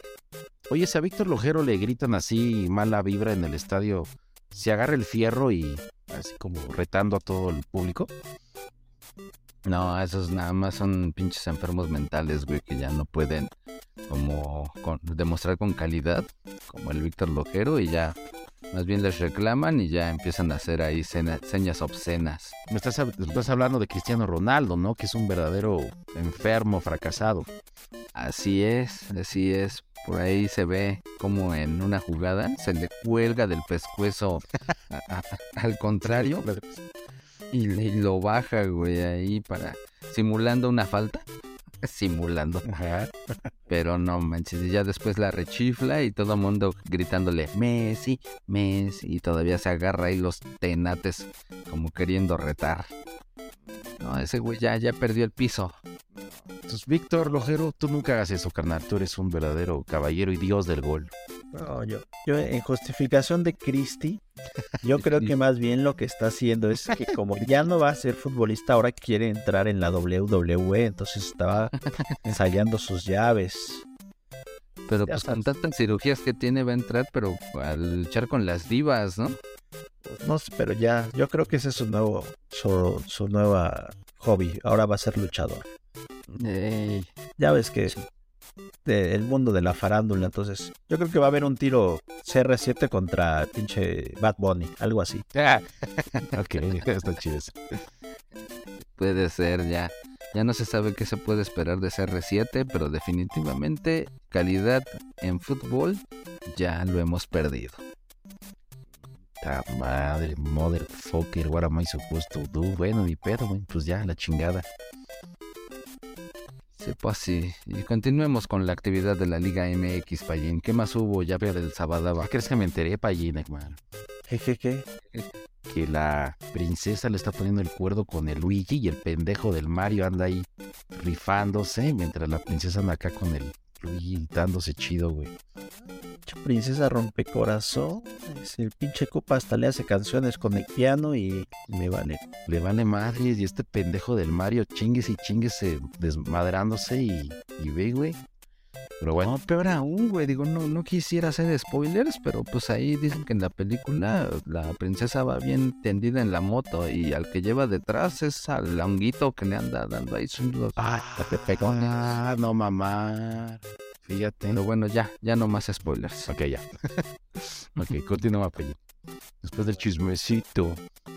Oye, si a Víctor Lojero le gritan así mala vibra en el estadio, se agarra el fierro y así como retando a todo el público. No, esos nada más son pinches enfermos mentales, güey, que ya no pueden como con- demostrar con calidad, como el Víctor Lojero, y ya más bien les reclaman y ya empiezan a hacer ahí señas obscenas. Me estás, estás hablando de Cristiano Ronaldo, ¿no? Que es un verdadero enfermo, fracasado. Así es, así es. Por ahí se ve como en una jugada se le cuelga del pescuezo a- a- al contrario y, le- y lo baja, güey, ahí para simulando una falta. Simulando. Ajá. Pero no manches, y ya después la rechifla y todo el mundo gritándole Messi, Messi, y todavía se agarra ahí los tenates como queriendo retar. No, ese güey ya, ya perdió el piso. Entonces, Víctor Lojero, tú nunca hagas eso, carnal. Tú eres un verdadero caballero y dios del gol. No, yo, yo en justificación de Cristi, yo creo que más bien lo que está haciendo es que como ya no va a ser futbolista, ahora quiere entrar en la WWE, entonces estaba ensayando sus llaves. Pero pues con tantas cirugías que tiene va a entrar, pero al luchar con las divas, ¿no? Pues no sé, pero ya, yo creo que ese es su nuevo, su, su nueva hobby. Ahora va a ser luchador. Ey, Ya ves que de- el mundo de la farándula, entonces yo creo que va a haber un tiro CR7 contra pinche Bad Bunny, algo así. ok, está chido eso. puede ser ya. Ya no se sabe qué se puede esperar de CR7, pero definitivamente calidad en fútbol ya lo hemos perdido. Ta madre, motherfucker, what am I supposed to do? Bueno, ni pedo, güey. Pues ya, la chingada. Sí, pues sí. Y continuemos con la actividad de la Liga MX, Payín. ¿Qué más hubo ya del sábado? ¿Qué crees que me enteré, Pallín, hermano? Jejeje. Que la princesa le está poniendo el cuerdo con el Luigi y el pendejo del Mario anda ahí rifándose mientras la princesa anda acá con el Luigi dándose chido, güey. Princesa rompecorazón. El pinche copa hasta le hace canciones con el piano y me vale. Le vale madres y este pendejo del Mario chingues y chingues eh, desmadrándose y, y ve, güey. Pero bueno, No, peor aún, güey. Digo, no, no quisiera hacer spoilers, pero pues ahí dicen que en la película la princesa va bien tendida en la moto y al que lleva detrás es al honguito que le anda dando ahí sus los ah, pepecones. ah, no mamá. Fíjate. Pero bueno, ya, ya no más spoilers. Ok, ya. ok, continúa, Pellín. Después del chismecito.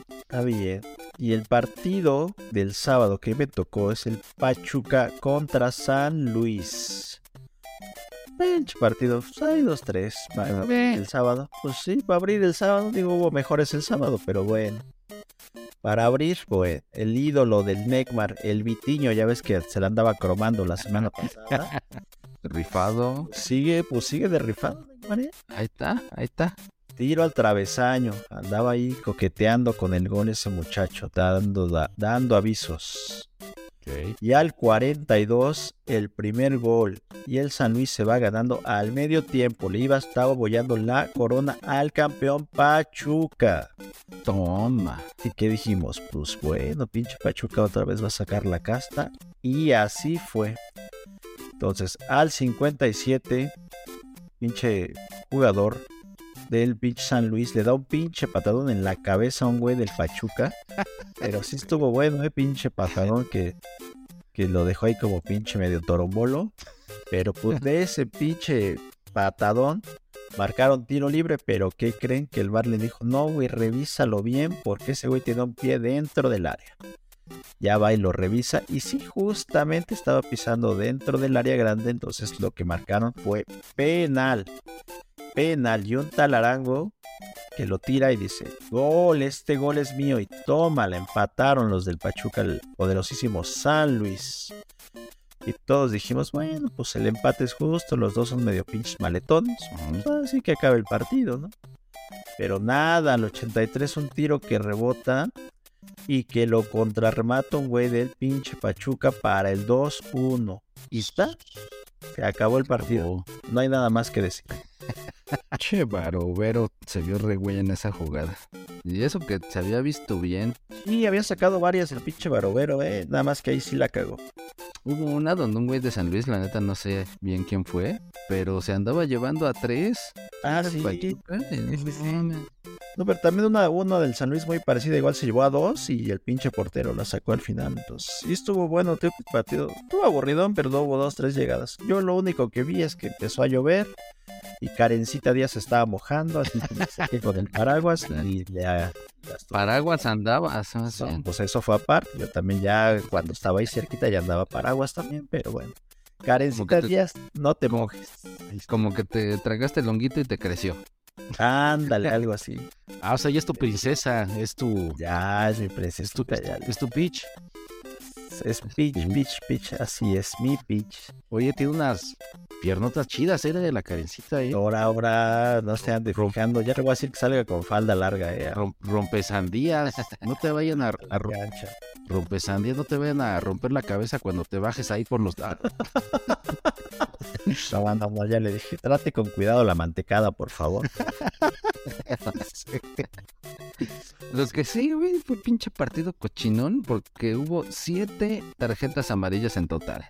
Está bien. Y el partido del sábado que me tocó es el Pachuca contra San Luis. Pinche partido, pues, hay dos, tres. Bueno, el sábado, pues sí, para abrir el sábado, digo, hubo mejores el sábado, pero bueno. Para abrir, pues, el ídolo del Necmar, el Vitiño, ya ves que se la andaba cromando la semana pasada. Rifado. sigue, pues sigue de rifado, ¿eh? Ahí está, ahí está. Tiro al travesaño. Andaba ahí coqueteando con el gol ese muchacho, dando, da- dando avisos. Y al 42, el primer gol. Y el San Luis se va ganando al medio tiempo. Le iba estaba bollando la corona al campeón Pachuca. Toma. ¿Y qué dijimos? Pues bueno, pinche Pachuca otra vez va a sacar la casta. Y así fue. Entonces, al 57, pinche jugador del pinche San Luis le da un pinche patadón en la cabeza a un güey del Pachuca. Pero sí estuvo bueno, eh, pinche patadón que, que lo dejó ahí como pinche medio torombolo. Pero pues de ese pinche patadón. Marcaron tiro libre, pero ¿qué creen? Que el bar le dijo, no, güey, revísalo bien porque ese güey tiene un pie dentro del área. Ya va y lo revisa y sí, justamente estaba pisando dentro del área grande, entonces lo que marcaron fue penal. Penal y un tal Arango que lo tira y dice, gol, este gol es mío y toma, le empataron los del Pachuca, el poderosísimo San Luis. Y todos dijimos, bueno, pues el empate es justo, los dos son medio pinches maletones, pues así que acabe el partido, ¿no? Pero nada, al 83 un tiro que rebota y que lo contrarremata un güey del pinche Pachuca para el 2-1. Y está, se acabó el partido. No hay nada más que decir. Che, Barovero se vio re güey en esa jugada. Y eso que se había visto bien. Sí, había sacado varias el pinche Barovero, eh. Nada más que ahí sí la cagó. Hubo una donde un güey de San Luis, la neta no sé bien quién fue, pero se andaba llevando a tres. Ah, sí. Pachuca, eh, mames. No, pero también una, una del San Luis muy parecida, igual se llevó a dos y el pinche portero la sacó al final. Entonces, sí estuvo bueno, tío, partido. Estuvo aburridón, pero no hubo dos, tres llegadas. Yo lo único que vi es que empezó a llover y Karencita Díaz se estaba mojando, así que con el paraguas y Paraguas andaba. así. No, pues eso fue aparte. Yo también ya cuando estaba ahí cerquita ya andaba paraguas también, pero bueno. Karencita te- Díaz, no te mojes. Como que te tragaste el honguito y te creció. Ándale, algo así. Ah, o sea, ya es tu princesa, es tu, Ya es mi es tu, ya. es tu pitch. Es Peach, Peach, Peach, así es, mi Peach. Oye, tiene unas piernotas chidas, era de la carencita, ¿eh? Ahora, ahora, no se ande fijando. Ya le voy a decir que salga con falda larga, eh. Rom- rompesandías, no te vayan a, a ro- Gancha. rompesandías, no te vayan a romper la cabeza cuando te bajes ahí por los... ah, No, no, no, ya le dije, trate con cuidado la mantecada, por favor. Los que sí, güey, fue pinche partido cochinón porque hubo siete tarjetas amarillas en total.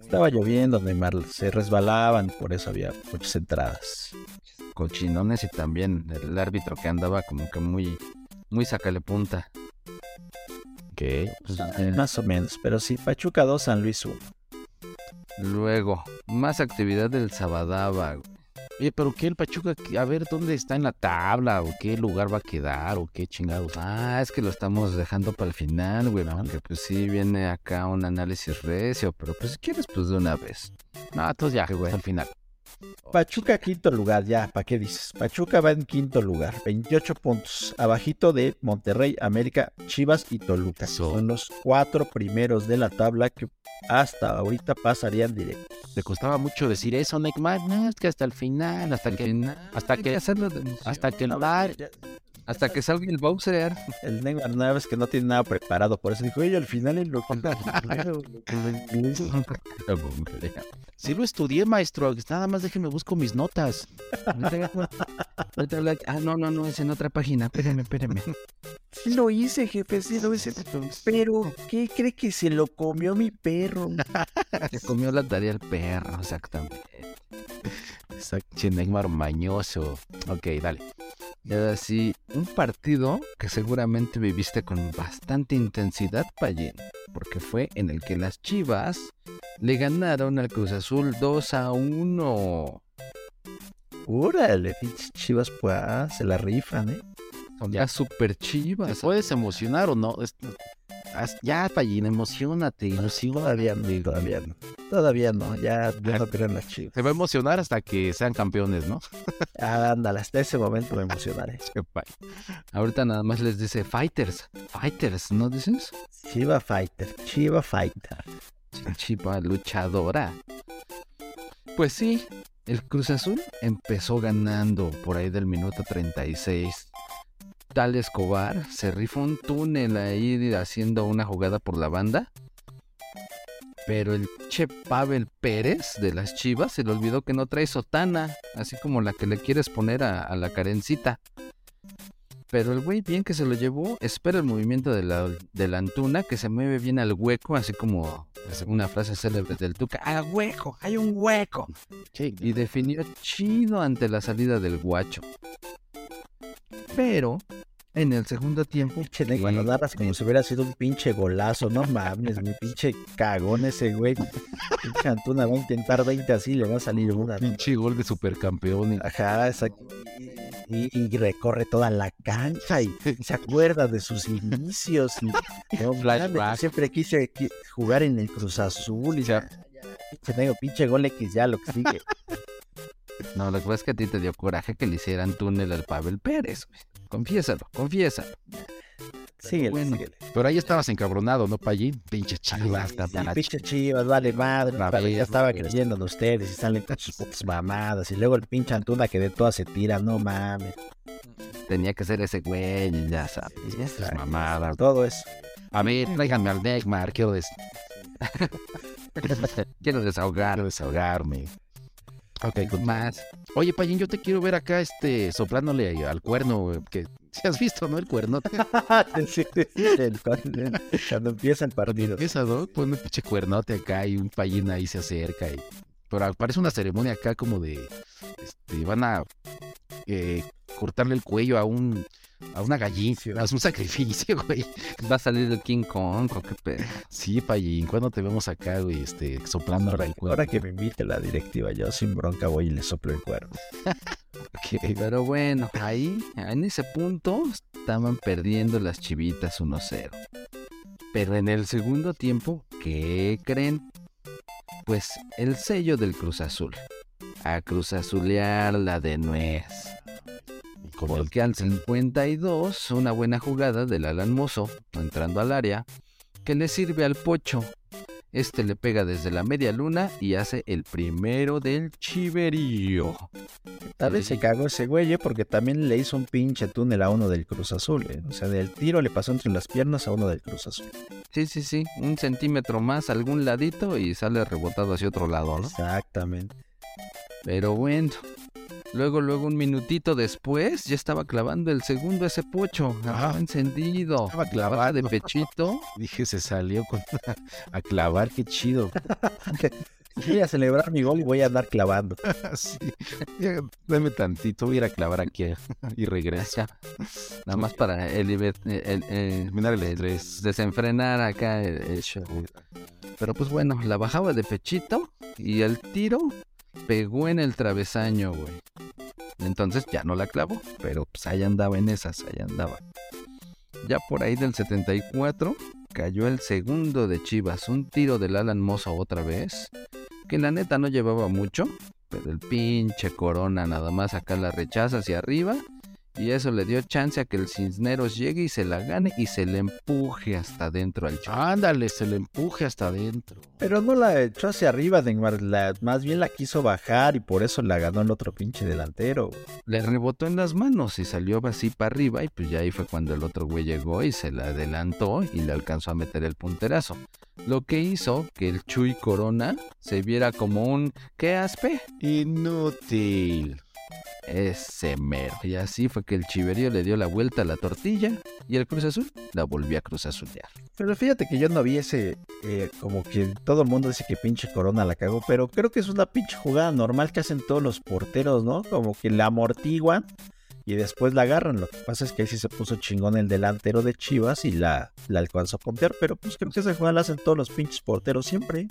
Estaba lloviendo, Neymar, se resbalaban, por eso había muchas entradas. Cochinones y también el árbitro que andaba como que muy, muy sacale punta. ¿Qué? Pues, eh, Más o menos, pero sí, Pachuca 2, San Luis 1. Luego, más actividad del Sabadaba. Oye, pero ¿qué el Pachuca? A ver, ¿dónde está en la tabla? ¿O qué lugar va a quedar? ¿O qué chingados? Ah, es que lo estamos dejando para el final, güey, porque pues sí viene acá un análisis recio, pero pues si quieres, pues de una vez. No, entonces ya, güey. al final. Pachuca quinto lugar, ya, ¿para qué dices? Pachuca va en quinto lugar, 28 puntos, abajito de Monterrey, América, Chivas y Toluca. Son los cuatro primeros de la tabla que hasta ahorita pasarían directo. Te costaba mucho decir eso, Neymar. No, es que hasta el final, hasta que... final, hasta que-. Hasta que el bar... hasta que salga el Bowser. El Neymar nada vez que no tiene nada preparado, por eso dijo, oye, al final es lo que... Sí lo estudié, maestro. Nada más déjenme busco mis notas. Ah, no, no, no, es en otra página. Espérame, espérame. Sí lo hice, jefe, sí lo hice. Pero, ¿qué cree que se lo comió mi perro? Se comió la tarea el perro, exactamente. Che, Neymar mañoso. Ok, dale. Y ahora sí, un partido que seguramente viviste con bastante intensidad, Payín, porque fue en el que las Chivas le ganaron al Cruz Azul 2 a 1. Órale, pinches chivas, pues, se la rifan, ¿eh? Son las super ¿Te Chivas. puedes emocionar o no? Haz- Ya, Pallín, emocionate, Todavía no, todavía no. Todavía no, ya, ya no creo en las chivas. Se va a emocionar hasta que sean campeones, ¿no? Ah, Ándale, hasta ese momento me emocionaré. Ahorita nada más les dice Fighters. Fighters, ¿no dices? Chiva Fighter, Chiva Fighter. Chiva luchadora. Pues sí, el Cruz Azul empezó ganando por ahí del minuto 36. Tal Escobar se rifó un túnel ahí haciendo una jugada por la banda. Pero el Che Pavel Pérez de las Chivas se le olvidó que no trae sotana, así como la que le quieres poner a, a la carencita. Pero el güey bien que se lo llevó, espera el movimiento de la, de la Antuna, que se mueve bien al hueco, así como una frase célebre del Tuca, ¡al hueco! ¡Hay un hueco! Y definió chido ante la salida del guacho. Pero En el segundo tiempo, Pinche Neymar, lo narras como si hubiera sido un pinche golazo, no mames, mi pinche cagón ese güey. Pinche Antuna va a intentar 20 así, le va a salir una. pinche gol de supercampeón. Ajá, exacto. Y, y recorre toda la cancha y se acuerda de sus inicios. Y, no, mames, siempre quise qui- jugar en el Cruz Azul y ya. Pinche negro, pinche gol X ya, lo que sigue. No, lo que pasa es que a ti te dio coraje que le hicieran túnel al Pavel Pérez. güey. Confiésalo, confiésalo. Síguele, bueno. síguele. Pero ahí estabas encabronado, ¿no, Pallín? Pinche chivas, Sí, también. pinche chivas, vale madre. La ya estaba creyendo en ustedes y salen con sus putas mamadas. Y luego el pinche Antuna que de todas se tira, no mames. Tenía que ser ese güey, ya sabes. Esas mamadas. Todo eso. A ver, tráiganme al Neymar, quiero, des- Quiero desahogar. quiero desahogarme. Ok, con- Más. Oye, Pallín, yo te quiero ver acá, este, soplándole al cuerno, que si has visto, ¿no? El cuerno. Sí, sí, sí, el- cuando, cuando empieza el partido. Empieza, ¿no? Pone un pinche cuernote acá y un Pallín ahí se acerca. Y... Pero parece una ceremonia acá como de, este, van a eh, cortarle el cuello a un, a una gallina, es un sacrificio, güey. Va a salir el King Kong, ¿o qué pedo? Sí, Pallín, ¿cuándo te vemos acá, güey, este, soplándole el cuerno? Ahora que me invite la directiva, yo sin bronca voy y le soplo el cuerno. Ok. Pero bueno, ahí, en ese punto, estaban perdiendo las chivitas 1-0. Pero en el segundo tiempo, ¿qué creen? Pues el sello del Cruz Azul. A Cruz Azulearla de nuez. Porque al 52, una buena jugada del Alan Mozo, entrando al área, que le sirve al Pocho. Este le pega desde la media luna y hace el primero del chiverío. Tal vez se cagó ese güey, ¿eh? porque también le hizo un pinche túnel a uno del Cruz Azul. ¿eh? O sea, del tiro le pasó entre las piernas a uno del Cruz Azul. Sí, sí, sí, un centímetro más algún ladito y sale rebotado hacia otro lado, ¿no? Exactamente. Pero bueno, luego, luego un minutito después ya estaba clavando el segundo ese pocho, estaba encendido, Estaba clavada de pechito. Dije, se salió con a clavar, qué chido. Voy a celebrar mi gol y voy a andar clavando. sí. Dame tantito, voy a ir a clavar aquí y regreso. Nada más para el, el- el- el- el estrés. desenfrenar acá el, el show. Pero pues bueno, la bajaba de pechito y el tiro pegó en el travesaño, güey. Entonces ya no la clavó, pero pues ahí andaba en esas, ahí andaba. Ya por ahí del 74 cayó el segundo de Chivas, un tiro del Alan Mozo otra vez, que la neta no llevaba mucho, pero el pinche Corona nada más acá la rechaza hacia arriba y eso le dio chance a que el Cisneros llegue y se la gane y se le empuje hasta adentro al chaval. Ándale, se le empuje hasta adentro. Pero no la echó hacia arriba, Neymar. La, más bien la quiso bajar y por eso la ganó el otro pinche delantero. Le rebotó en las manos y salió así para arriba y pues ya ahí fue cuando el otro güey llegó y se la adelantó y le alcanzó a meter el punterazo. Lo que hizo que el Chuy Corona se viera como un ¿qué aspe? Inútil. Ese mero. Y así fue que el chiverío le dio la vuelta a la tortilla y el Cruz Azul la volvió a Cruz Azulear. Pero fíjate que yo no vi ese, eh, como que todo el mundo dice que pinche Corona la cagó, pero creo que es una pinche jugada normal que hacen todos los porteros, ¿no? Como que la amortiguan y después la agarran. Lo que pasa es que ahí sí se puso chingón el delantero de Chivas y la, la alcanzó a pompear, pero pues creo que esa jugada la hacen todos los pinches porteros siempre.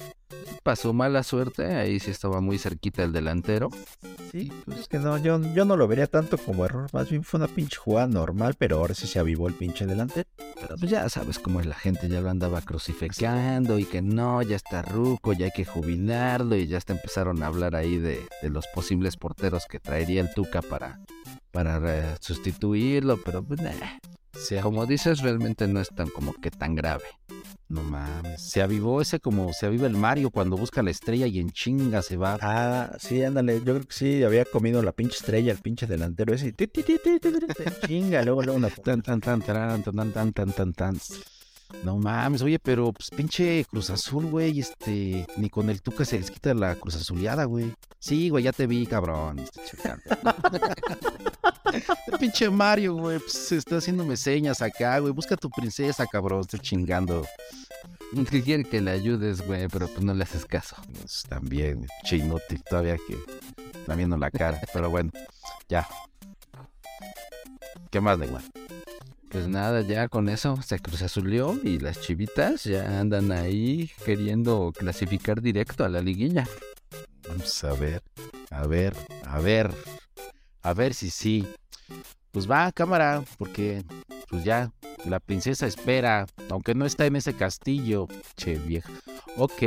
Pasó mala suerte, ahí sí estaba muy cerquita el delantero. Sí, pues es que no, yo, yo no lo vería tanto como error, más bien fue una pinche jugada normal, pero ahora sí se avivó el pinche delantero. Pero pues ya sabes cómo es la gente, ya lo andaba crucificando y que no, ya está ruco, ya hay que jubilarlo y ya hasta empezaron a hablar ahí de, de los posibles porteros que traería el Tuca para, para sustituirlo, pero pues nah, como dices realmente no es tan como que tan grave. no mames. Se avivó ese como se aviva el Mario cuando busca la estrella y en chinga se va. Ah, sí, ándale, yo creo que sí, había comido la pinche estrella, el pinche delantero ese, chinga, luego, luego una... Tan, tan, tan, tan, tan, tan, tan, tan, tan. No mames, oye, pero pues pinche Cruz Azul, güey, este, ni con el Tuca se les quita la Cruz Azuleada, güey. Sí, güey, ya te vi, cabrón. Este, chingando. El pinche Mario, güey, pues está haciéndome señas acá, güey. Busca a tu princesa, cabrón, estoy chingando. Que quiere que le ayudes, güey, pero pues no le haces caso. Pues, también, pinche inútil, todavía que está viendo la cara. Pero bueno, ya. ¿Qué más, Neymar? Pues nada, ya con eso se cruzazulió y las chivitas ya andan ahí queriendo clasificar directo a la liguilla. Vamos a ver, a ver, a ver, a ver si sí. Pues va, cámara, porque pues ya la princesa espera, aunque no está en ese castillo. Che, vieja. Ok,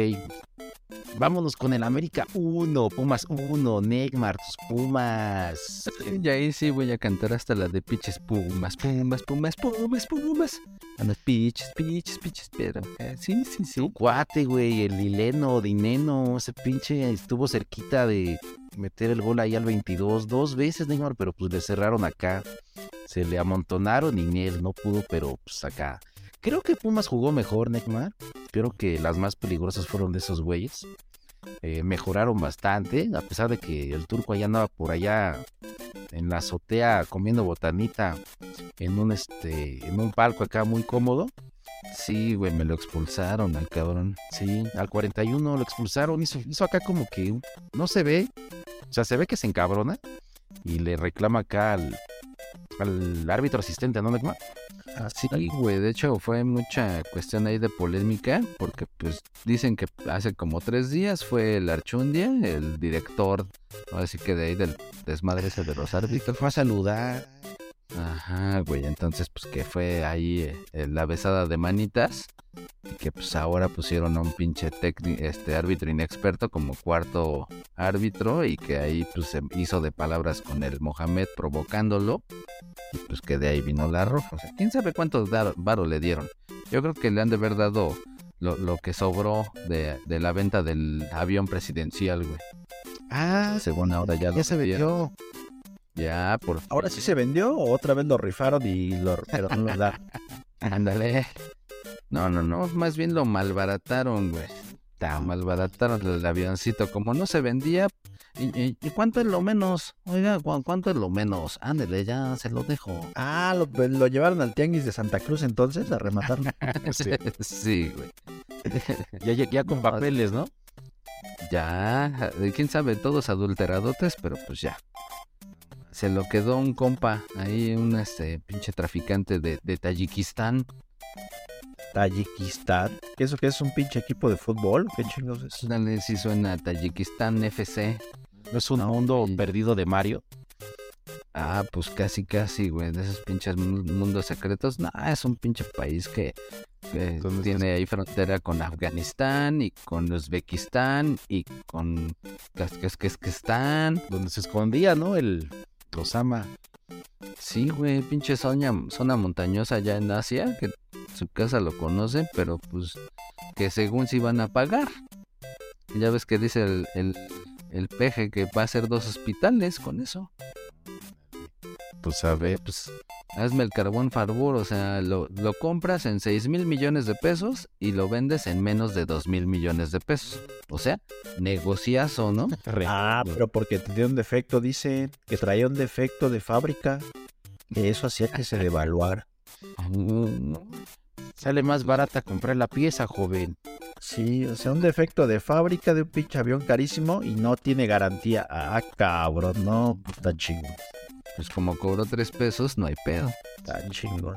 vámonos con el América 1, Pumas 1, Neymar, tus Pumas. Y ahí sí voy a cantar hasta la de pinches pumas, pumas, pumas, pumas, pumas. A las pinches, pinches, pinches, pero eh, sí, sí, sí. Cuate, güey, el Hileno, Dineno, ese pinche estuvo cerquita de meter el gol ahí al 22 dos veces, Neymar, pero pues le cerraron acá. Se le amontonaron y ni él no pudo, pero pues acá. Creo que Pumas jugó mejor, Neymar. Creo que las más peligrosas fueron de esos güeyes. Eh, mejoraron bastante, a pesar de que el turco allá andaba por allá en la azotea comiendo botanita en un este en un palco acá muy cómodo. Sí, güey, me lo expulsaron al cabrón. Sí, al 41 lo expulsaron, hizo, hizo acá como que no se ve, o sea, se ve que se encabrona y le reclama acá al, al árbitro asistente, ¿no, Neymar? Sí, güey, de hecho fue mucha cuestión ahí de polémica, porque pues dicen que hace como tres días fue el Archundia, el director, así que de ahí del desmadre ese de los árbitros. Fue a saludar. Ajá, güey, entonces pues que fue ahí eh, la besada de manitas y que pues ahora pusieron a un pinche este árbitro inexperto como cuarto árbitro y que ahí pues se hizo de palabras con el Mohamed provocándolo y pues que de ahí vino la roja. O sea, quién sabe cuántos dar- varo le dieron. Yo creo que le han de haber dado lo, lo que sobró de, de la venta del avión presidencial, güey. Ah, Según ahora ya lo ya se vendieron. vendió. Ya, por ¿Ahora sí se vendió o otra vez lo rifaron y lo pero no lo da? Ándale. No, no, no, más bien lo malbarataron, güey. Ta, malbarataron el avioncito. Como no se vendía, ¿y, y- y cuánto es lo menos? Oiga, ¿cu- ¿cuánto es lo menos? Ándale, ya se lo dejo. Ah, lo, lo llevaron al tianguis de Santa Cruz entonces a rematar. Sí. sí, güey. Ya, ya, ya con papeles, ¿no? Ya, eh, quién sabe, todos adulteradotes, pero pues ya. Se lo quedó un compa, ahí un este pinche traficante de, de Tayikistán. Tayikistán. ¿Qué eso que es un pinche equipo de fútbol? ¿Qué chingos es? Dale, si suena Tayikistán FC. No es un No, mundo y- perdido de Mario. Ah, pues casi, casi, güey, de esos pinches mu- mundos secretos. No, es un pinche país que, que ¿Dónde tiene ahí frontera con Afganistán y con Uzbekistán y con Kazajstán. Donde se escondía, ¿no? El Osama. Sí, güey, pinche zona, zona montañosa allá en Asia, que su casa lo conocen, pero pues que según si van a pagar. Ya ves que dice el, el, el peje que va a hacer dos hospitales con eso. Pues a ver. pues hazme el carbón favor, o sea, lo, lo compras en 6 mil millones de pesos y lo vendes en menos de 2 mil millones de pesos. O sea, negociazo, ¿no? Ah, pero porque tenía un defecto, dice que traía un defecto de fábrica. Que eso hacía que se devaluara. Sale más barata comprar la pieza, joven. Sí, o sea, un defecto de fábrica de un pinche avión carísimo y no tiene garantía. Ah, cabrón, no, tan chingón. Pues como cobró 3 pesos, no hay pedo. Tan chingón.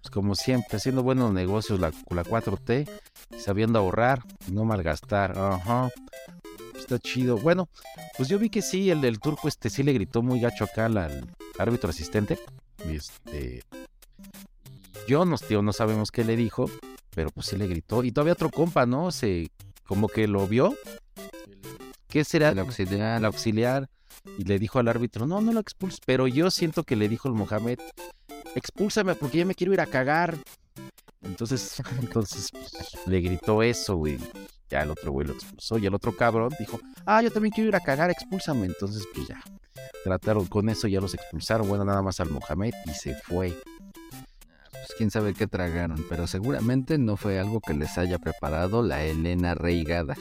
Pues como siempre, haciendo buenos negocios la, la 4T, sabiendo ahorrar, no malgastar. Ajá. Está chido. Bueno, pues yo vi que sí, el del turco este sí le gritó muy gacho acá al, al árbitro asistente. Este. Yo no, tío, no sabemos qué le dijo, pero pues sí le gritó. Y todavía otro compa, ¿no? Se como que lo vio. ¿Qué será? El auxiliar. El auxiliar. Y le dijo al árbitro, no, no lo expulses. Pero yo siento que le dijo el Mohamed, expúlsame porque ya me quiero ir a cagar. Entonces, entonces pues, le gritó eso, güey. Ya el otro güey lo expulsó. Y el otro cabrón dijo, ah, yo también quiero ir a cagar, expúlsame. Entonces, pues ya. Trataron con eso, ya los expulsaron. Bueno, nada más al Mohamed y se fue. Pues quién sabe qué tragaron, pero seguramente no fue algo que les haya preparado la Elena Reigadas.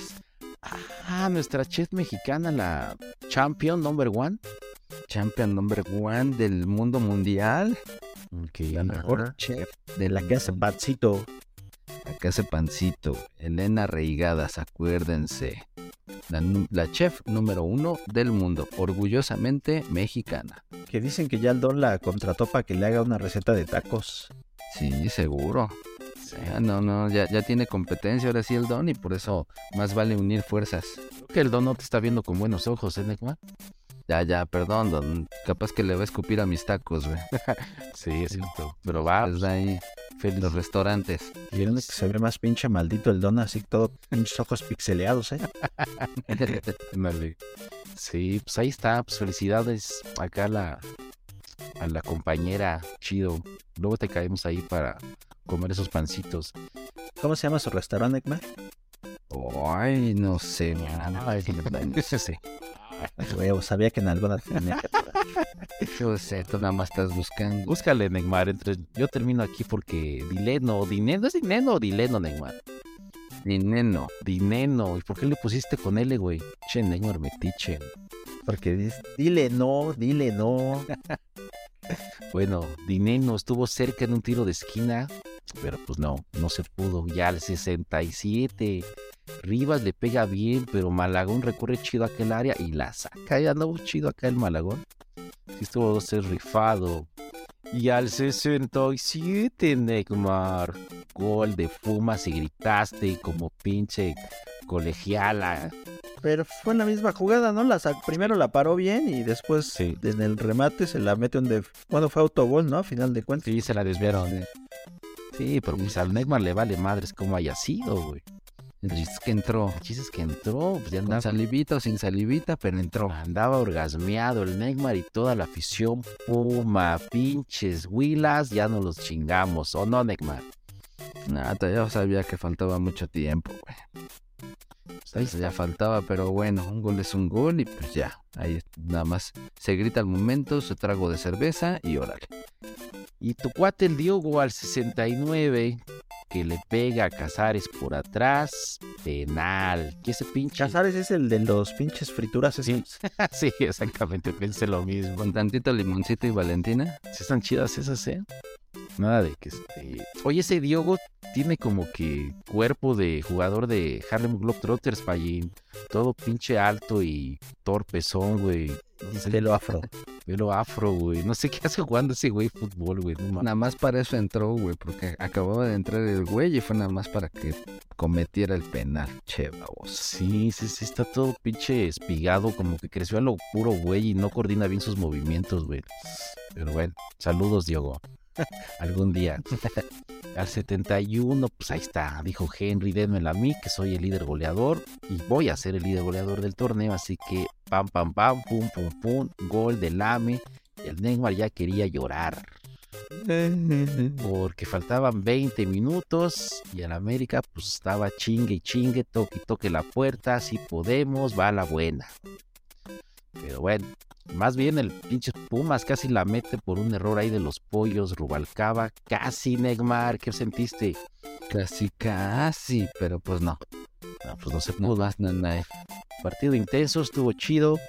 Ah, nuestra chef mexicana, la champion number one. Champion number one del mundo mundial. La mejor chef De la casa Pancito. Acá ese pancito. Elena Reigadas, acuérdense. la, la chef número uno del mundo, orgullosamente mexicana. Que dicen que ya el Don la contrató para que le haga una receta de tacos. Sí, seguro. Ah, no, no, ya, ya tiene competencia ahora sí el Don y por eso más vale unir fuerzas. Creo que el Don no te está viendo con buenos ojos, ¿eh, Neymar? Ya, ya, perdón, Don. Capaz que le va a escupir a mis tacos, güey. Sí, es cierto. Pero va, da ahí los restaurantes. Y el que se ve más pinche maldito el Don, así todo pinches ojos pixeleados, ¿eh? Sí, pues ahí está. Pues felicidades acá la, a la compañera. Chido. Luego te caemos ahí para comer esos pancitos. ¿Cómo se llama su restaurante, Neymar? Ay, no sé. Ay, sí, sí. Huevo, sabía que en alguna tenía que- Yo sé, tú nada más estás buscando. Búscale, Neymar. Entre... Yo termino aquí porque Dileno, Dineno, ¿es Dineno o Dileno, Neymar? Dineno. Dineno. ¿Y por qué le pusiste con L, güey? Che, Neymar, metiche. Porque dile no, dile no. Bueno, Dineno estuvo cerca en un tiro de esquina, pero pues no, no se pudo. Ya al 67, Rivas le pega bien, pero Malagón recorre chido aquel área y la saca. Ya andaba chido acá el Malagón. Sí estuvo a ser rifado. Y al 67, Neymar, gol de Pumas y gritaste como pinche colegiala. Pero fue en la misma jugada, ¿no? La primero la paró bien y después Sí. en el remate se la mete un de... Bueno, fue autogol, ¿no? A final de cuentas. Sí, se la desviaron. Sí, pero pues al Neymar le vale madres como haya sido, güey. El chiste es que entró. El chiste es que entró, pues ya andaba, salivita o sin salivita, pero entró. andaba orgasmeado el Neymar y toda la afición. Puma, pinches, huilas, ya no los chingamos. ¿O no, Neymar? Nada, ya sabía que faltaba mucho tiempo, güey. Pues ya faltaba, pero bueno, un gol es un gol y pues ya. Ahí nada más se grita al momento, su trago de cerveza y órale. Y tu cuate el Diogo al 69, que le pega a Casares por atrás, penal. ¿Qué ese pinche? Casares es el de los pinches frituras. Sí. sí, exactamente, pensé lo mismo. Con tantito limoncito y Valentina. Sí están chidas esas, ¿eh? Nada de que este... Oye, ese Diogo tiene como que cuerpo de jugador de Harlem Globetrotters, Pallín. Todo pinche alto y torpezón, güey. Pelo afro. Pelo afro, güey. No sé qué hace jugando ese güey fútbol, güey. No. Nada más para eso entró, güey, porque acababa de entrar el güey y fue nada más para que cometiera el penal. Che, babos. Sí, sí, sí, está todo pinche espigado, como que creció a lo puro, güey, y no coordina bien sus movimientos, güey. Pero bueno, saludos, Diogo. Algún día. Al 71, pues ahí está, dijo Henry, démela a mí, que soy el líder goleador, y voy a ser el líder goleador del torneo, así que pam, pam, pam, pum, pum, pum, gol del Lame. El Neymar ya quería llorar. Porque faltaban 20 minutos y el América pues estaba chingue y chingue, toque y toque la puerta, si podemos, va a la buena. Pero bueno, más bien el pinche Pumas casi la mete por un error ahí de los pollos, Rubalcaba, casi Neymar, ¿qué sentiste? Casi, casi, pero pues no. No, pues no se No, pudo. más, no, no. Partido intenso, estuvo chido.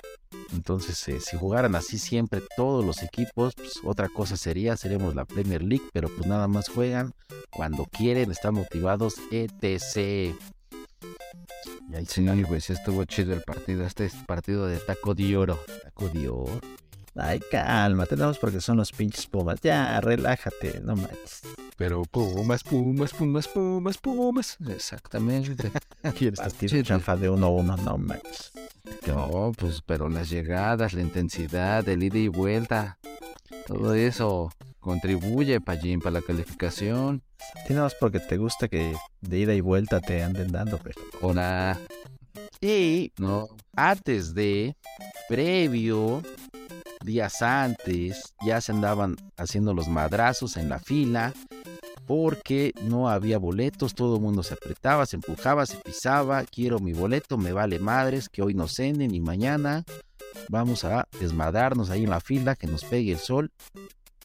Entonces, eh, si jugaran así siempre todos los equipos, pues otra cosa sería, seremos la Premier League, pero pues nada más juegan cuando quieren, están motivados, etc. Y ahí Sí, güey, sí estuvo chido el partido. Este es partido de taco de oro. Taco de oro. Ay, calma, tenemos porque son los pinches pumas. Ya, relájate, no manches. Pero pumas, pumas, pumas, pumas, pumas. Exactamente. ¿Quieres Partido partido chanfa de 1-1? No manches. No, pues, pero las llegadas, la intensidad, el ida y vuelta, todo eso contribuye, Pallín, para la calificación. Tiene más porque te gusta que de ida y vuelta te anden dando, pero. Ahora, Y no, antes de, previo, días antes, ya se andaban haciendo los madrazos en la fila porque no había boletos, todo el mundo se apretaba, se empujaba, se pisaba, quiero mi boleto, me vale madres, que hoy no cenen y mañana vamos a desmadrarnos ahí en la fila, que nos pegue el sol.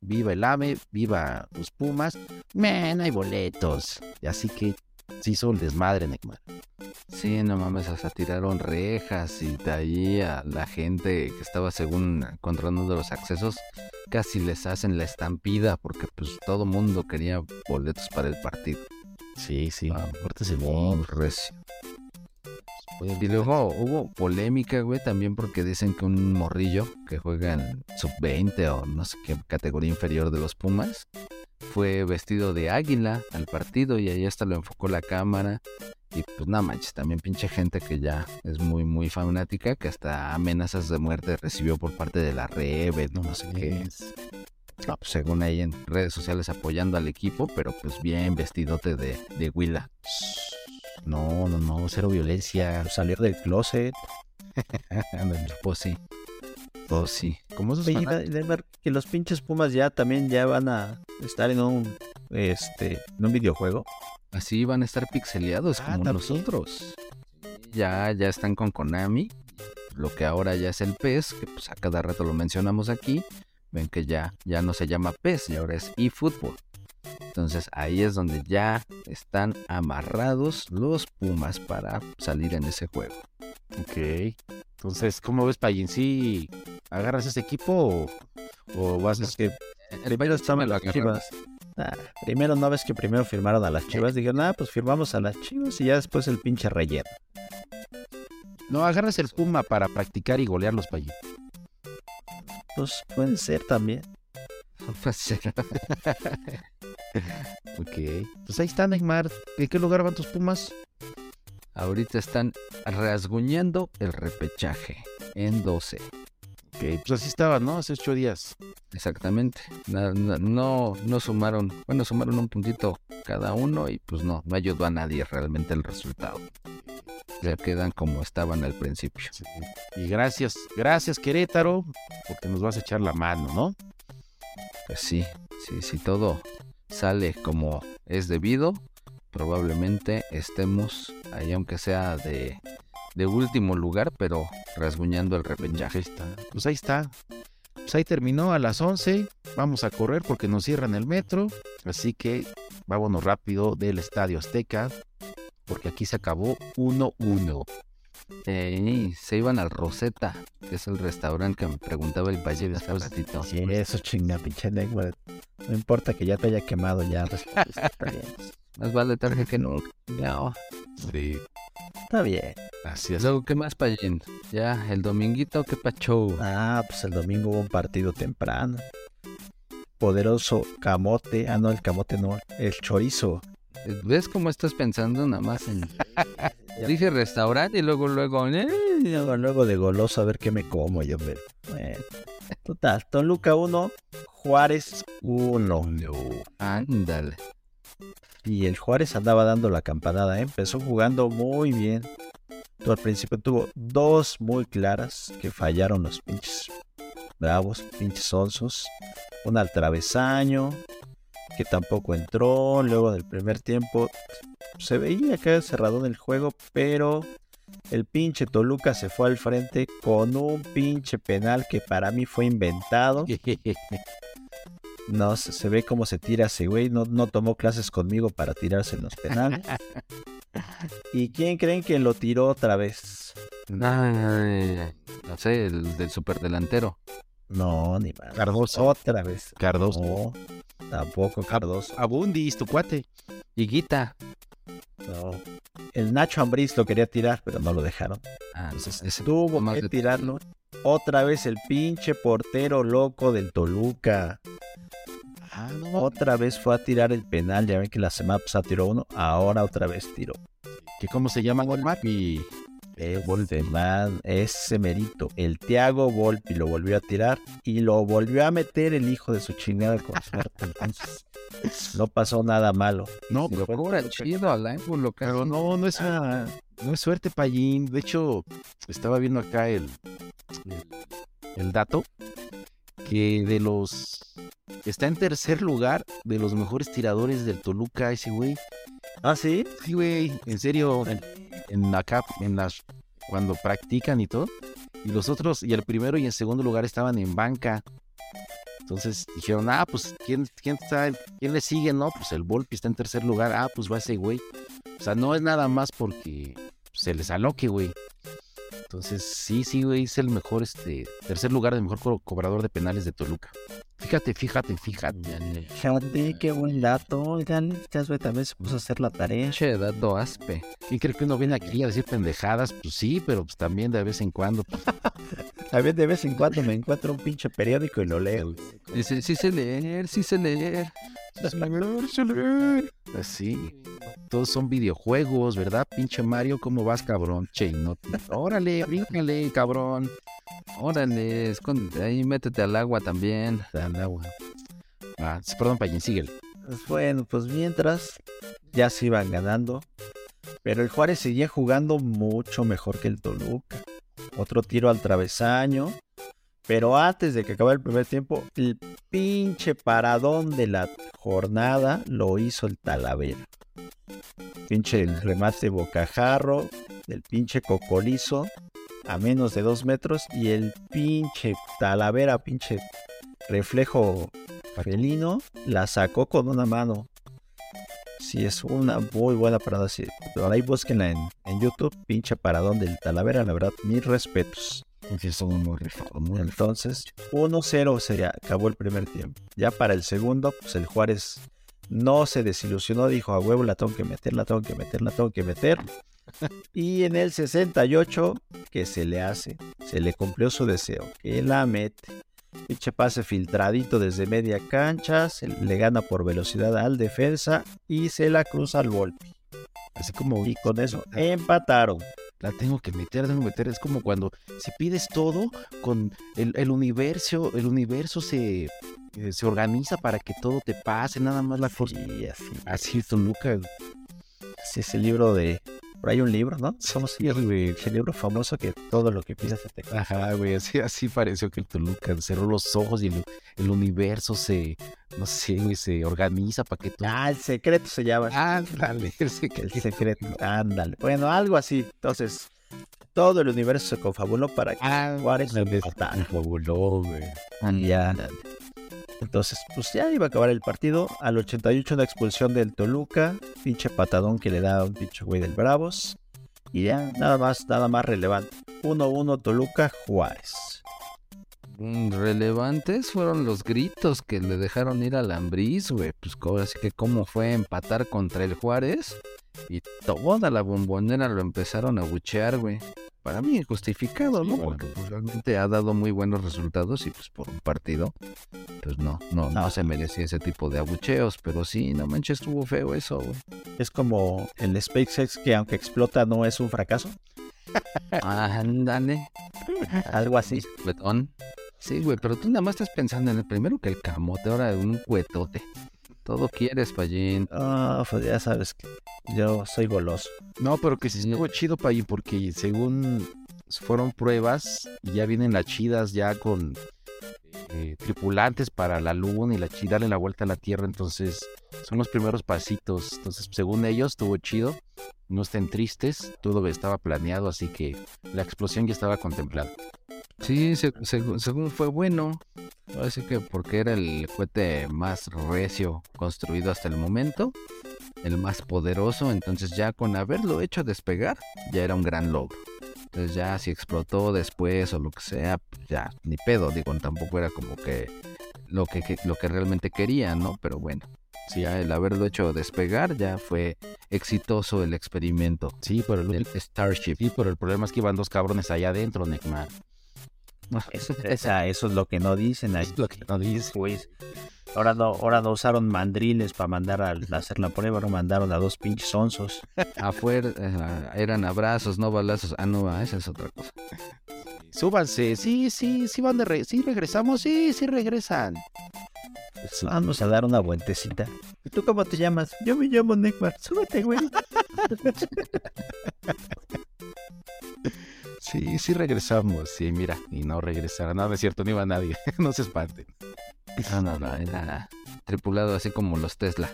Viva el AME, viva los Pumas, men, hay boletos. Y así que se hizo el desmadre, Neymar. sí, no mames, hasta tiraron rejas y de ahí a la gente que estaba según controlando los accesos, casi les hacen la estampida porque pues todo mundo quería boletos para el partido. Sí, sí, Ah, bien. Oh, recio. Y luego hubo polémica, güey, también porque dicen que un morrillo que juega en sub-20 o no sé qué categoría inferior de los Pumas fue vestido de águila al partido y ahí hasta lo enfocó la cámara. Y pues nada manches, también pinche gente que ya es muy, muy fanática, que hasta amenazas de muerte recibió por parte de la Rebe, no, no sé qué. No, pues, según ahí en redes sociales apoyando al equipo, pero pues bien vestidote de, de huila. No, no, no, cero violencia. Salió del closet. Pues sí. Pues sí. Como esos Oye, que los pinches Pumas ya también ya van a estar en un este en un videojuego. Así van a estar pixeleados Ah, como también. nosotros. Ya, ya están con Konami. Lo que ahora ya es el PES, que pues a cada rato lo mencionamos aquí. Ven que ya, ya no se llama PES y ahora es eFootball. Entonces ahí es donde ya están amarrados los Pumas para salir en ese juego. Ok. Entonces, ¿cómo ves, Payín? ¿Sí agarras ese equipo o, o vas Es que Primero estaban las Chivas. Ah, primero no ves que primero firmaron a las Chivas, dijeron, ah, pues firmamos a las Chivas y ya después el pinche relleno. No, agarras el Puma para practicar y golearlos, Payín. Pues puede ser también. Ok. Pues ahí está, Neymar. ¿En qué lugar van tus Pumas? Ahorita están rasguñando el repechaje en 12. Ok, pues así estaban, ¿no? Hace ocho días. Exactamente. No, no sumaron, bueno, sumaron un puntito cada uno y pues no, no ayudó a nadie realmente el resultado. Ya quedan como estaban al principio. Y gracias, gracias, Querétaro, porque nos vas a echar la mano, ¿no? Pues sí, sí, si todo sale como es debido, probablemente estemos ahí, aunque sea de, último lugar, pero rasguñando el repechaje. Pues ahí está. Pues ahí terminó a las 11. Vamos a correr porque nos cierran el metro. Así que vámonos rápido del Estadio Azteca. Porque aquí se acabó 1-1. Eh, se iban al Rosetta, que es el restaurante que me preguntaba el Valle de hace ratito. Sí, eso chinga, pinche Neymar. No importa que ya te haya quemado ya. Bien. Más vale tarde que no. No. Sí. Está bien. Así es. Luego, ¿qué más, Payín? Ya, el dominguito, ¿qué pacho? Ah, pues el domingo hubo un partido temprano. Poderoso camote. Ah, no, el camote no. El chorizo. ¿Ves cómo estás pensando nada más en... Dije restaurante y luego, luego... ¿eh? Luego, luego de goloso a ver qué me como yo. Pero, bueno. Total, Toluca 1, Juárez 1. Ándale. Y el Juárez andaba dando la campanada, ¿eh? empezó jugando muy bien. Al principio tuvo dos muy claras que fallaron los pinches bravos, pinches onzos. Una al travesaño, que tampoco entró. Luego del primer tiempo se veía que cerrado en el juego, pero el pinche Toluca se fue al frente con un pinche penal que para mí fue inventado. No, se, se ve cómo se tira ese güey. No, no tomó clases conmigo para tirarse en los penales. ¿Y quién creen que lo tiró otra vez? Ay, no sé, el del superdelantero. No, ni más. Cardoso. Otra vez. Cardoso. No, tampoco Cardoso. Abundis, tu cuate. Higuita. No. El Nacho Ambriz lo quería tirar, pero no lo dejaron. Ah, Entonces ese- tuvo más que de- tirarlo. Otra vez el pinche portero loco del Toluca. Ah, no. Otra vez fue a tirar el penal. Ya ven que la semana pasada tiró uno. Ahora otra vez tiró. ¿Que ¿Cómo se llama, Golmar? Y Este man, ese merito, el Tiago Volpi lo volvió a tirar y lo volvió a meter el hijo de su chingada con suerte. Entonces, no pasó nada malo. no, pero, cobra chido al ángulo, pero no, no es, Ah, no es suerte, Payín. De hecho, estaba viendo acá el, el, el dato que de los está en tercer lugar de los mejores tiradores del Toluca ese güey. ¿Ah, sí? Sí, güey, en serio, en, en acá, en las, cuando practican y todo. Y los otros, y el primero y el segundo lugar estaban en banca. Entonces dijeron, ah, pues, ¿quién, quién está, quién le sigue? No, pues el Volpi está en tercer lugar. Ah, pues va ese güey. O sea, no es nada más porque se les aloque, güey. Entonces, sí, sí, güey, es el mejor, este, tercer lugar del mejor co- cobrador de penales de Toluca. Fíjate, fíjate, fíjate. Fíjate, qué buen dato. Oigan, güey también se puso a hacer la tarea. Che, dato aspe. ¿Y creo que uno viene aquí a decir pendejadas? Pues sí, pero pues también de vez en cuando. pues, A ver, de vez en cuando me encuentro un pinche periódico y lo leo. Dice, sí sé leer, sí sé leer. Pues sí. Todos son videojuegos, ¿verdad? Pinche Mario, ¿cómo vas, cabrón? Che, no. Órale, bríncale, cabrón. Órale, escóndete ahí, métete al agua también. Al agua. Ah, perdón, Payín, síguele. Pues bueno, pues mientras ya se iban ganando. Pero el Juárez seguía jugando mucho mejor que el Toluca. Otro tiro al travesaño. Pero antes de que acabara el primer tiempo, el pinche paradón de la jornada lo hizo el Talavera. Pinche el remate bocajarro del pinche cocolizo a menos de dos metros y el pinche Talavera, pinche reflejo felino, la sacó con una mano. Sí, es una muy buena parada. Sí. Por ahí búsquenla en, en YouTube, pinche paradón del Talavera, la verdad, mis respetos. Entonces, 1-0 sería, acabó el primer tiempo. Ya para el segundo, pues el Juárez no se desilusionó, dijo a huevo la tengo que meter, la tengo que meter, la tengo que meter. Y en el 68, que se le hace? Se le cumplió su deseo, que la mete. Pinche pase filtradito desde media cancha, se le gana por velocidad al defensa y se la cruza al Volpi. Así como Y con eso empataron. la tengo que meter, tengo que meter. Es como cuando si pides todo, con el, el universo, el universo se, eh, se organiza para que todo te pase, nada más la cosa. Así. Así Toluca, Así es el libro de. Por ahí un libro, ¿no? Somos güey. El libro famoso que todo lo que piensas se te. Ajá, güey, así, así pareció que el Toluca cerró los ojos y el, el universo se, no sé, güey, se organiza para que todo... Ah, el secreto se llama. Ah, dale, el secreto. Ándale. Bueno, algo así. Entonces, todo el universo se confabuló para que Ah, Juárez fabuló, güey. Ya. Entonces, pues ya iba a acabar el partido. Al 88 una expulsión del Toluca. Pinche patadón que le da a un pinche güey del Bravos. Y ya, nada más, nada más relevante. 1-1 Toluca Juárez. Mm, Relevantes fueron los gritos que le dejaron ir al Ambriz, güey. Pues así que cómo fue empatar contra el Juárez. Y toda la bombonera lo empezaron a buchear, güey. Para mí justificado, ¿no? Sí, Porque pues, realmente ha dado muy buenos resultados y pues por un partido, pues no, no, no se merecía ese tipo de abucheos. Pero sí, no manches, estuvo feo eso, güey. Es como el SpaceX que aunque explota no es un fracaso. Ándale. Algo así. Cuetón. Sí, güey, pero tú nada más estás pensando en el primero que el camote, ahora en un cuetote. Todo quieres, Pallín. Ah, pues ya sabes que yo soy goloso. No, pero que sí estuvo chido, Payín, porque según fueron pruebas y ya vienen las chidas ya con eh, tripulantes para la luna y la chi- darle la vuelta a la Tierra, entonces son los primeros pasitos. Entonces, según ellos, estuvo chido. No estén tristes, todo estaba planeado, así que la explosión ya estaba contemplada. Sí, se- seg- según fue bueno. Así que porque era el cohete más recio construido hasta el momento. El más poderoso. Entonces ya con haberlo hecho despegar, ya era un gran logro. Entonces ya si explotó después o lo que sea, pues ya ni pedo. Digo, tampoco era como que lo que, que- lo que realmente quería, ¿no? Pero bueno. Si ya el haberlo hecho despegar ya fue exitoso el experimento Sí, pero el, del Starship. sí, pero el problema es que iban dos cabrones allá adentro, Necmar. Eso, esa- eso es lo que no dicen ahí. Es lo que no dice. Pues, ahora no, ahora no usaron mandriles para mandar a, a hacer la prueba, no mandaron a dos pinches onzos. Afuera eh, eran abrazos, no balazos. Ah, no, ah, esa es otra cosa. Súbanse, sí, sí, sí van de re- sí regresamos, sí, sí regresan. Pues, Vamos a dar una vueltecita. ¿Y tú cómo te llamas? Yo me llamo Neymar. Súbete, güey. Sí, sí regresamos, sí, mira, y no regresaron, no, no es cierto, no iba nadie, no se espanten. No, no, no, era tripulado así como los Tesla.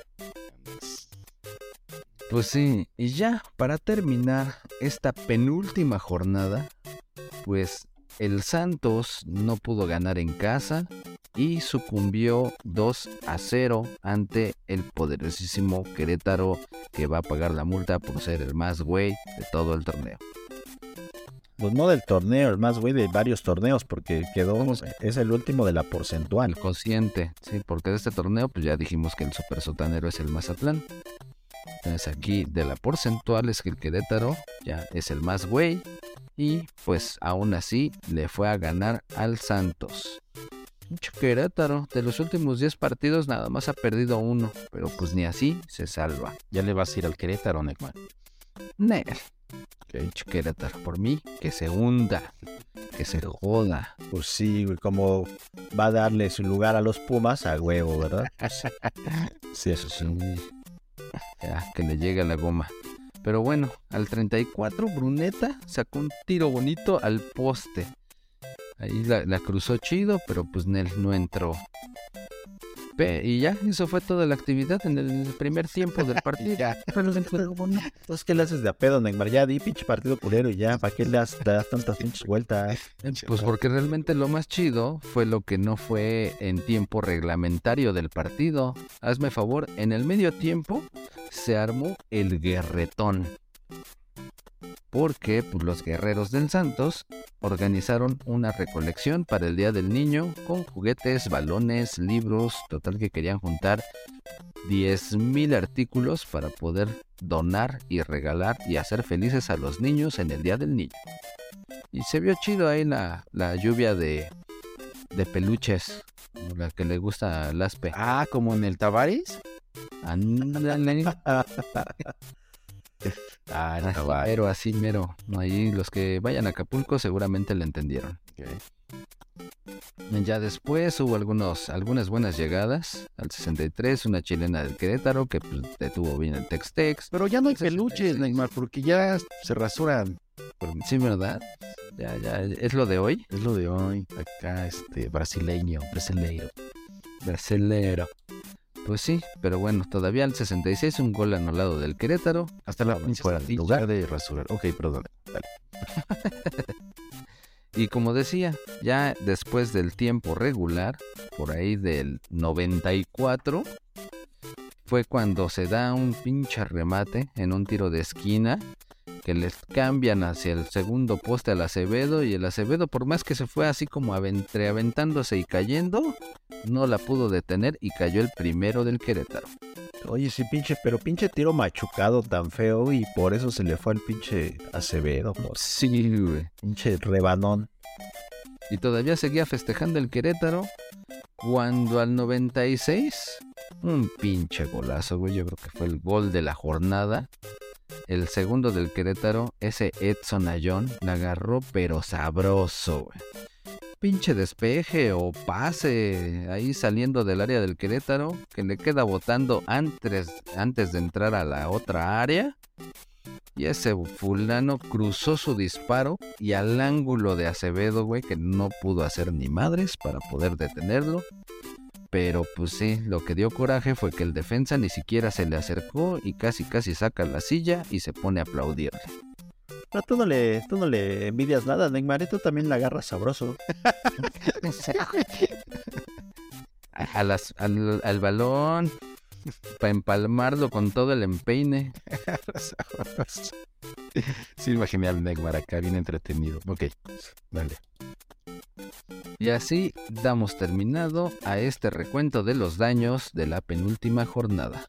Pues sí, y ya, para terminar esta penúltima jornada, pues el Santos no pudo ganar en casa y sucumbió 2 a 0 ante el poderosísimo Querétaro que va a pagar la multa por ser el más güey de todo el torneo. Pues no del torneo, el más güey de varios torneos, porque quedó, es el último de la porcentual. El cociente, sí, porque de este torneo, pues ya dijimos que el super sotanero es el Mazatlán. Entonces aquí de la porcentual es que el Querétaro ya es el más güey. Y pues aún así le fue a ganar al Santos. Pinche Querétaro, de los últimos 10 partidos nada más ha perdido uno, pero pues ni así se salva. Ya le vas a ir al Querétaro, Neymar. Nel. Pinche Querétaro, por mí, que se hunda, que se joda. Pues sí, güey, como va a darle su lugar a los Pumas, a huevo, ¿verdad? Sí, eso sí. Ya, que le llegue a la goma. Pero bueno, al 34 Bruneta sacó un tiro bonito al poste. Ahí la, la cruzó chido, pero pues Nel no entró. Y ya, eso fue toda la actividad en el primer tiempo del partido. Ya. Entonces, ¿qué le haces de a pedo, Neymar? Ya di pinche partido culero y ya, ¿para qué le das, das tantas pinches vueltas? eh, Pues porque realmente lo más chido fue lo que no fue en tiempo reglamentario del partido. Hazme favor, en el medio tiempo se armó el guerretón. Porque los guerreros del Santos organizaron una recolección para el Día del Niño con juguetes, balones, libros, total que querían juntar 10.000 artículos para poder donar y regalar y hacer felices a los niños en el Día del Niño. Y se vio chido ahí la, la lluvia de, de peluches, como la que le gusta al aspe. Ah, como en el Tavares. Ah, el Así Tavares. mero, así mero. Ahí los que vayan a Acapulco seguramente le entendieron. Ya después hubo algunos, algunas buenas llegadas. Al 63, una chilena del Querétaro que pues, detuvo bien el Tex-Tex. Pero ya no hay peluches. Neymar, porque ya se rasuran. Sí, ¿verdad? Ya, ya, es lo de hoy. Es lo de hoy. Acá, este, brasileño, brasileiro. Brasilero. Pues sí, pero bueno, todavía al 66 un gol anulado del Querétaro. Hasta la fuera, lugar de rasurar. Ok, perdón. Y como decía, ya después del tiempo regular, por ahí del 94, fue cuando se da un pinche remate en un tiro de esquina que les cambian hacia el segundo poste al Acevedo y el Acevedo por más que se fue así como entre aventándose y cayendo, no la pudo detener y cayó el primero del Querétaro. Oye, sí, pinche, pero pinche tiro machucado tan feo y por eso se le fue al pinche Acevedo. por Sí, güey. Pinche rebanón. Y todavía seguía festejando el Querétaro cuando al 96, un pinche golazo, güey, yo creo que fue el gol de la jornada. El segundo del Querétaro, ese Edson Ayón, la agarró pero sabroso. Pinche despeje o pase ahí saliendo del área del Querétaro que le queda botando antes, antes de entrar a la otra área. Y ese fulano cruzó su disparo y al ángulo de Acevedo, güey, que no pudo hacer ni madres para poder detenerlo. Pero pues sí, lo que dio coraje fue que el defensa ni siquiera se le acercó y casi casi saca la silla y se pone a aplaudirle. Pero tú no le, tú no le envidias nada, Neymar. y Tú también la agarras sabroso. A- las- al, al balón para empalmarlo con todo el empeine. sí, imaginé al Neymar acá, bien entretenido. Ok, vale. Y así damos terminado a este recuento de los daños de la penúltima jornada.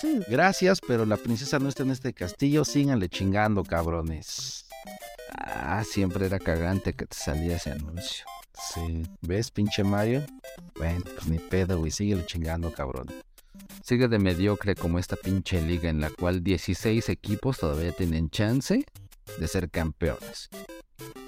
Sí. Gracias, pero la princesa no está en este castillo. Síganle chingando, cabrones. Ah, siempre era cagante que te salía ese anuncio. Sí. ¿Ves, pinche Mario? Bueno, pues ni pedo, güey. Síguele chingando, cabrón. Sigue de mediocre como esta pinche liga en la cual 16 equipos todavía tienen chance de ser campeones.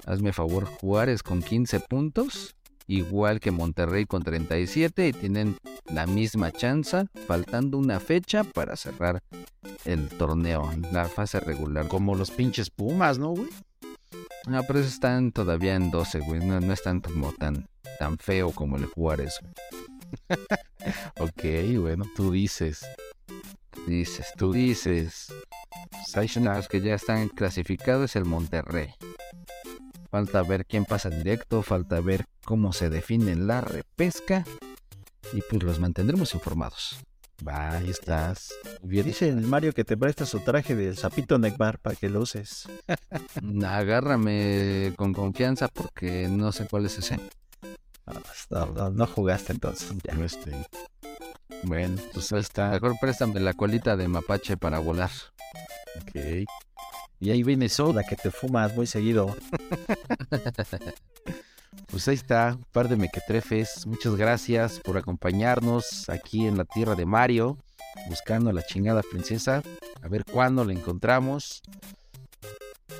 Hazme favor, Juárez con 15 puntos, igual que Monterrey con 37 y tienen la misma chance, faltando una fecha para cerrar el torneo, la fase regular. Como los pinches Pumas, ¿no, güey? No, pero están todavía en 12, güey, no, no están como tan, tan feo como el Juárez, güey. Ok, bueno, tú dices. Dices, tú dices. Los que ya están clasificados es el Monterrey. Falta ver quién pasa directo, falta ver cómo se define la repesca y pues los mantendremos informados. Va, ahí estás. Bien. Dice el Mario que te presta su traje del sapito Necbar para que lo uses. Agárrame con confianza porque no sé cuál es ese. No, no, no jugaste entonces. Ya. Este. Bueno, pues ahí está. Mejor préstame la colita de mapache para volar. Ok. Y ahí viene Soda. Que te fumas muy seguido. Pues ahí está, un par de mequetrefes. Muchas gracias por acompañarnos aquí en la tierra de Mario, buscando a la chingada princesa. A ver cuándo la encontramos.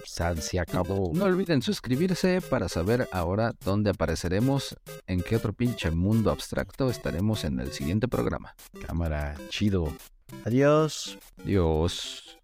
San se acabó. No olviden suscribirse para saber ahora dónde apareceremos, en qué otro pinche mundo abstracto estaremos en el siguiente programa. Cámara, chido. Adiós. Dios.